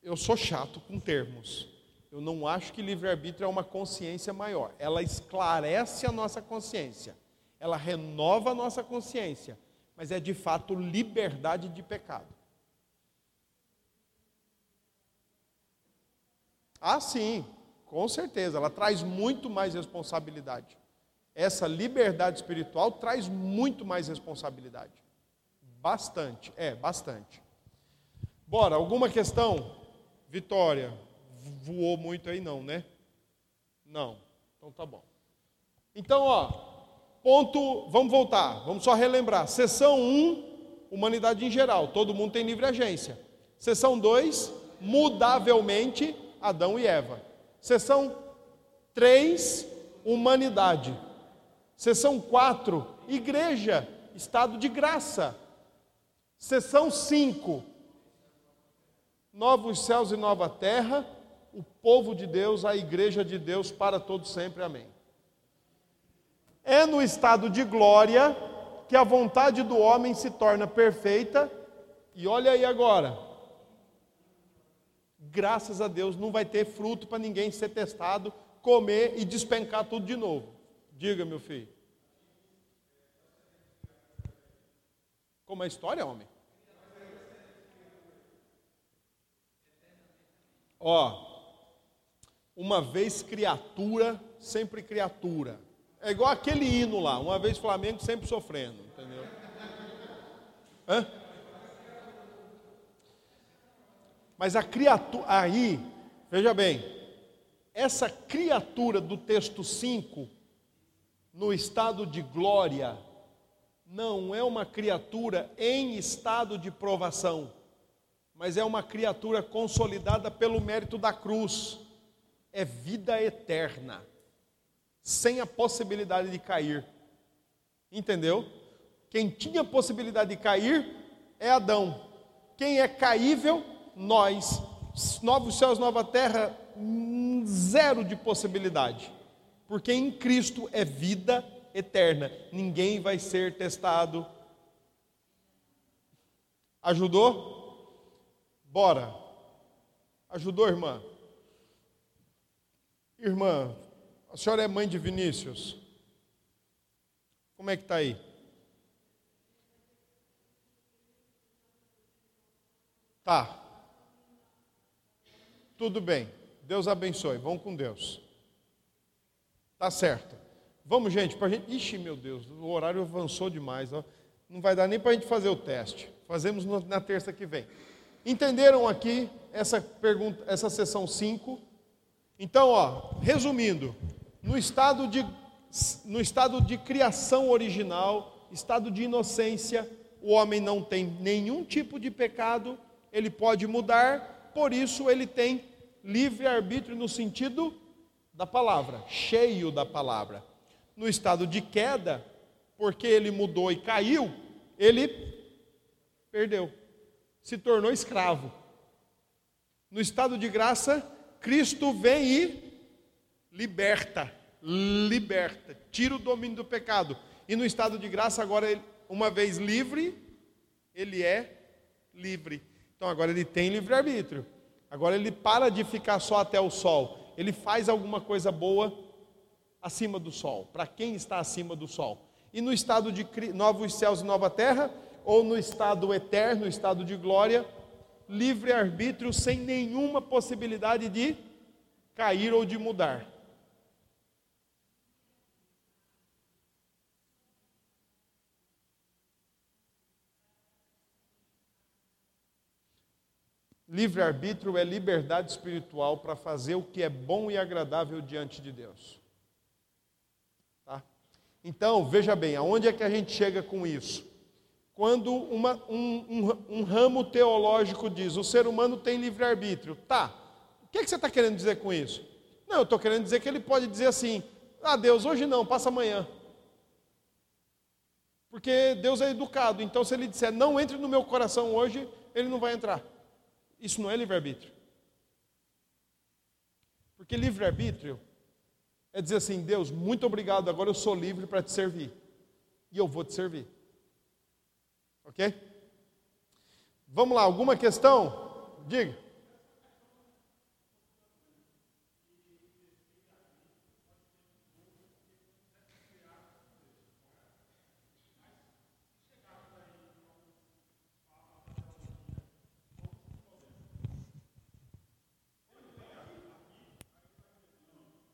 eu sou chato com termos. Eu não acho que livre-arbítrio é uma consciência maior. Ela esclarece a nossa consciência, ela renova a nossa consciência, mas é de fato liberdade de pecado. Ah, sim, com certeza, ela traz muito mais responsabilidade. Essa liberdade espiritual traz muito mais responsabilidade. Bastante, é, bastante. Bora, alguma questão? Vitória, voou muito aí não, né? Não. Então tá bom. Então, ó, ponto, vamos voltar, vamos só relembrar. Seção 1, humanidade em geral, todo mundo tem livre agência. Seção 2, mudavelmente Adão e Eva. Seção 3, humanidade. Seção 4, igreja, estado de graça. Seção 5, novos céus e nova terra o povo de Deus, a igreja de Deus para todo sempre. Amém. É no estado de glória que a vontade do homem se torna perfeita. E olha aí agora. Graças a Deus não vai ter fruto para ninguém ser testado, comer e despencar tudo de novo. Diga, meu filho. Como é a história, homem? Ó, uma vez criatura, sempre criatura. É igual aquele hino lá, uma vez Flamengo, sempre sofrendo, entendeu? Hã? Mas a criatura, aí, veja bem, essa criatura do texto 5, no estado de glória, não é uma criatura em estado de provação, mas é uma criatura consolidada pelo mérito da cruz é vida eterna, sem a possibilidade de cair. Entendeu? Quem tinha possibilidade de cair é Adão. Quem é caível, nós. Novos céus, nova terra, zero de possibilidade. Porque em Cristo é vida eterna. Ninguém vai ser testado. Ajudou? Bora. Ajudou, irmã? Irmã, a senhora é mãe de Vinícius? Como é que está aí? Tá. Tudo bem. Deus abençoe. Vão com Deus. Tá certo. Vamos, gente, para gente. Ixi, meu Deus, o horário avançou demais. Ó. Não vai dar nem para a gente fazer o teste. Fazemos na terça que vem. Entenderam aqui essa pergunta, essa sessão 5? Então, ó, resumindo, no estado de no estado de criação original, estado de inocência, o homem não tem nenhum tipo de pecado, ele pode mudar, por isso ele tem livre arbítrio no sentido da palavra, cheio da palavra. No estado de queda, porque ele mudou e caiu, ele perdeu, se tornou escravo. No estado de graça, Cristo vem e liberta, liberta, tira o domínio do pecado. E no estado de graça, agora, uma vez livre, ele é livre. Então agora ele tem livre-arbítrio. Agora ele para de ficar só até o sol. Ele faz alguma coisa boa acima do sol. Para quem está acima do sol? E no estado de novos céus e nova terra, ou no estado eterno, estado de glória, livre-arbítrio sem nenhuma possibilidade de cair ou de mudar. Livre-arbítrio é liberdade espiritual para fazer o que é bom e agradável diante de Deus. Tá? Então, veja bem, aonde é que a gente chega com isso? Quando uma, um, um, um, ramo teológico diz o ser humano tem livre-arbítrio, tá, o que, é que você está querendo dizer com isso? Não, eu estou querendo dizer que ele pode dizer assim: ah, Deus, hoje não, passa amanhã. Porque Deus é educado, então se ele disser não entre no meu coração hoje, ele não vai entrar. Isso não é livre-arbítrio. Porque livre-arbítrio é dizer assim: Deus, muito obrigado, agora eu sou livre para te servir. E eu vou te servir. Ok? Vamos lá, alguma questão? Diga.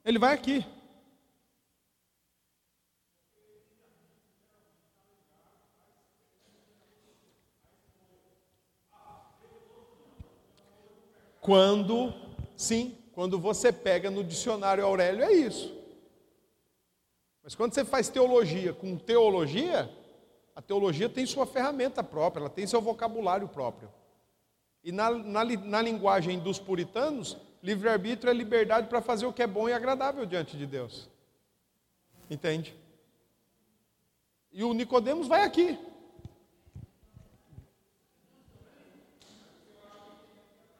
Ele vai aqui. Quando, sim, quando você pega no dicionário Aurélio, é isso. Mas quando você faz teologia com teologia, a teologia tem sua ferramenta própria, ela tem seu vocabulário próprio. E na, na, na linguagem dos puritanos, Livre-arbítrio é liberdade para fazer o que é bom e agradável diante de Deus. Entende? E o Nicodemos vai aqui.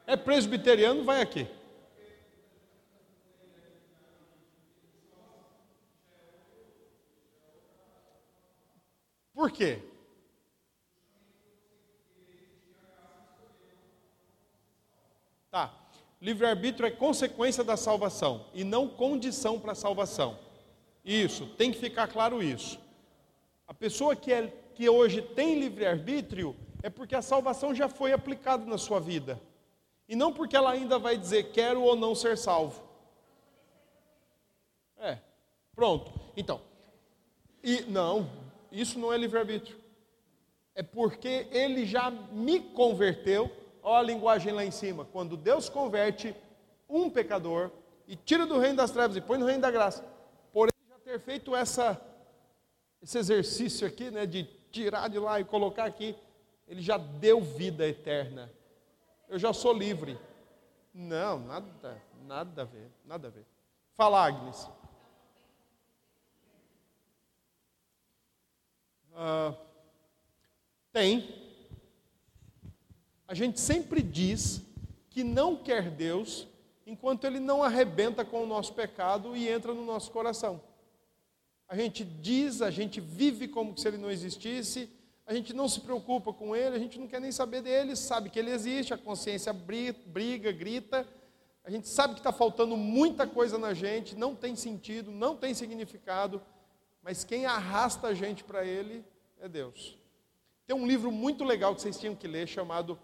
É presbiteriano, vai aqui. Por quê? Tá. Livre-arbítrio é consequência da salvação e não condição para a salvação. Isso, tem que ficar claro isso. A pessoa que, é, que hoje tem livre-arbítrio é porque a salvação já foi aplicada na sua vida. E não porque ela ainda vai dizer quero ou não ser salvo. É, pronto. Então, e não, isso não é livre-arbítrio. É porque ele já me converteu Olha a linguagem lá em cima. Quando Deus converte um pecador e tira do reino das trevas e põe no reino da graça, por ele já ter feito essa, esse exercício aqui, né, de tirar de lá e colocar aqui, ele já deu vida eterna. Eu já sou livre. Não, nada, nada a ver, nada a ver. Fala, Agnes. Uh, tem, a gente sempre diz que não quer Deus enquanto Ele não arrebenta com o nosso pecado e entra no nosso coração. A gente diz, a gente vive como se Ele não existisse, a gente não se preocupa com Ele, a gente não quer nem saber dele, sabe que Ele existe, a consciência briga, grita, a gente sabe que está faltando muita coisa na gente, não tem sentido, não tem significado, mas quem arrasta a gente para Ele é Deus. Tem um livro muito legal que vocês tinham que ler chamado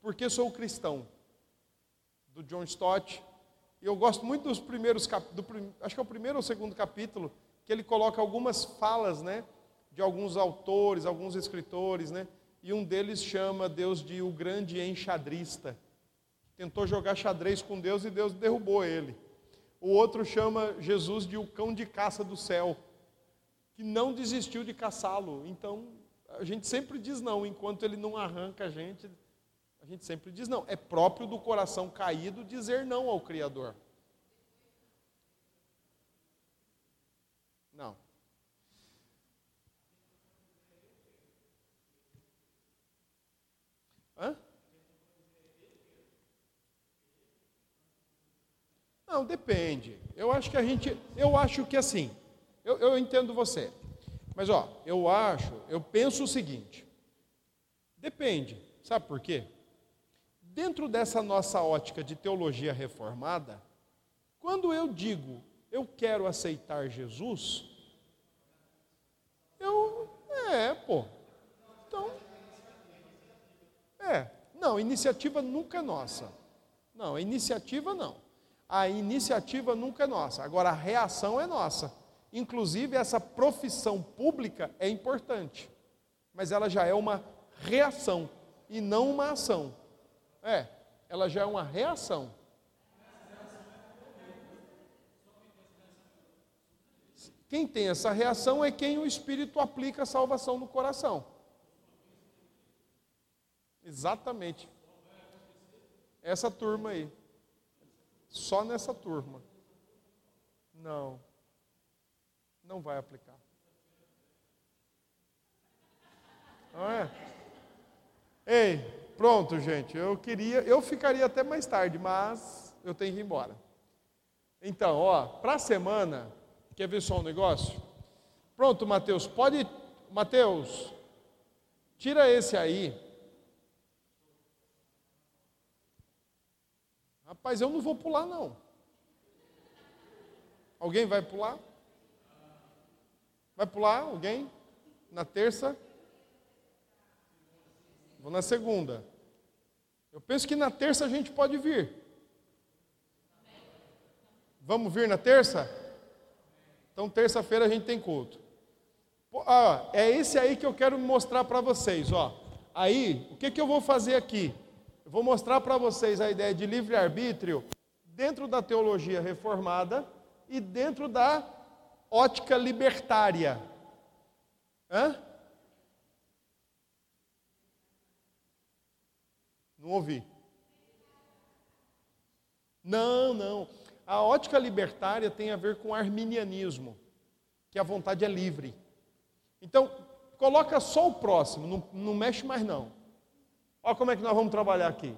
porque sou cristão, do John Stott. E eu gosto muito dos primeiros capítulos, acho que é o primeiro ou segundo capítulo, que ele coloca algumas falas, né, de alguns autores, alguns escritores, né, e um deles chama Deus de o grande enxadrista. Tentou jogar xadrez com Deus e Deus derrubou ele. O outro chama Jesus de o cão de caça do céu, que não desistiu de caçá-lo. Então, a gente sempre diz não, enquanto ele não arranca a gente, a gente sempre diz não. É próprio do coração caído dizer não ao Criador. Não. Hã? Não, depende. Eu acho que a gente, eu acho que assim, eu, eu entendo você. Mas ó, eu acho, eu penso o seguinte. Depende. Sabe por quê? dentro dessa nossa ótica de teologia reformada, quando eu digo eu quero aceitar Jesus, eu. É, pô. Então. É. Não, iniciativa nunca é nossa. Não, iniciativa não. A iniciativa nunca é nossa. Agora, a reação é nossa. Inclusive, essa profissão pública é importante. Mas ela já é uma reação e não uma ação. É, ela já é uma reação. Quem tem essa reação é quem o Espírito aplica a salvação no coração. Exatamente. Essa turma aí. Só nessa turma. Não. Não vai aplicar. Não é? Ei, pronto, gente. Eu queria, eu ficaria até mais tarde, mas eu tenho que ir embora. Então, ó, para a semana, quer ver só um negócio? Pronto, Mateus, pode, Mateus, tira esse aí. Rapaz, eu não vou pular, não. Alguém vai pular? Vai pular alguém? Na terça? Vou na segunda. Eu penso que na terça a gente pode vir. Vamos vir na terça? Então, terça-feira a gente tem culto. Ah, é esse aí que eu quero mostrar para vocês. Ó. Aí, o que, que eu vou fazer aqui? Eu vou mostrar para vocês a ideia de livre-arbítrio dentro da teologia reformada e dentro da ótica libertária. Hã? Não ouvi. Não, não. A ótica libertária tem a ver com arminianismo, que a vontade é livre. Então, coloca só o próximo, não, não mexe mais não. Olha como é que nós vamos trabalhar aqui.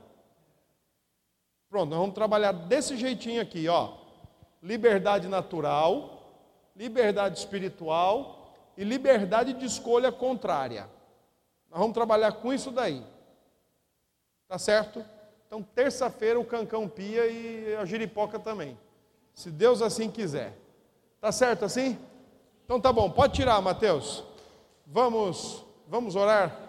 Pronto, nós vamos trabalhar desse jeitinho aqui, ó. Liberdade natural, liberdade espiritual e liberdade de escolha contrária. Nós vamos trabalhar com isso daí. Tá certo? Então, terça-feira o cancão pia e a giripoca também. Se Deus assim quiser. Tá certo assim? Então tá bom, pode tirar, Mateus. Vamos, vamos orar.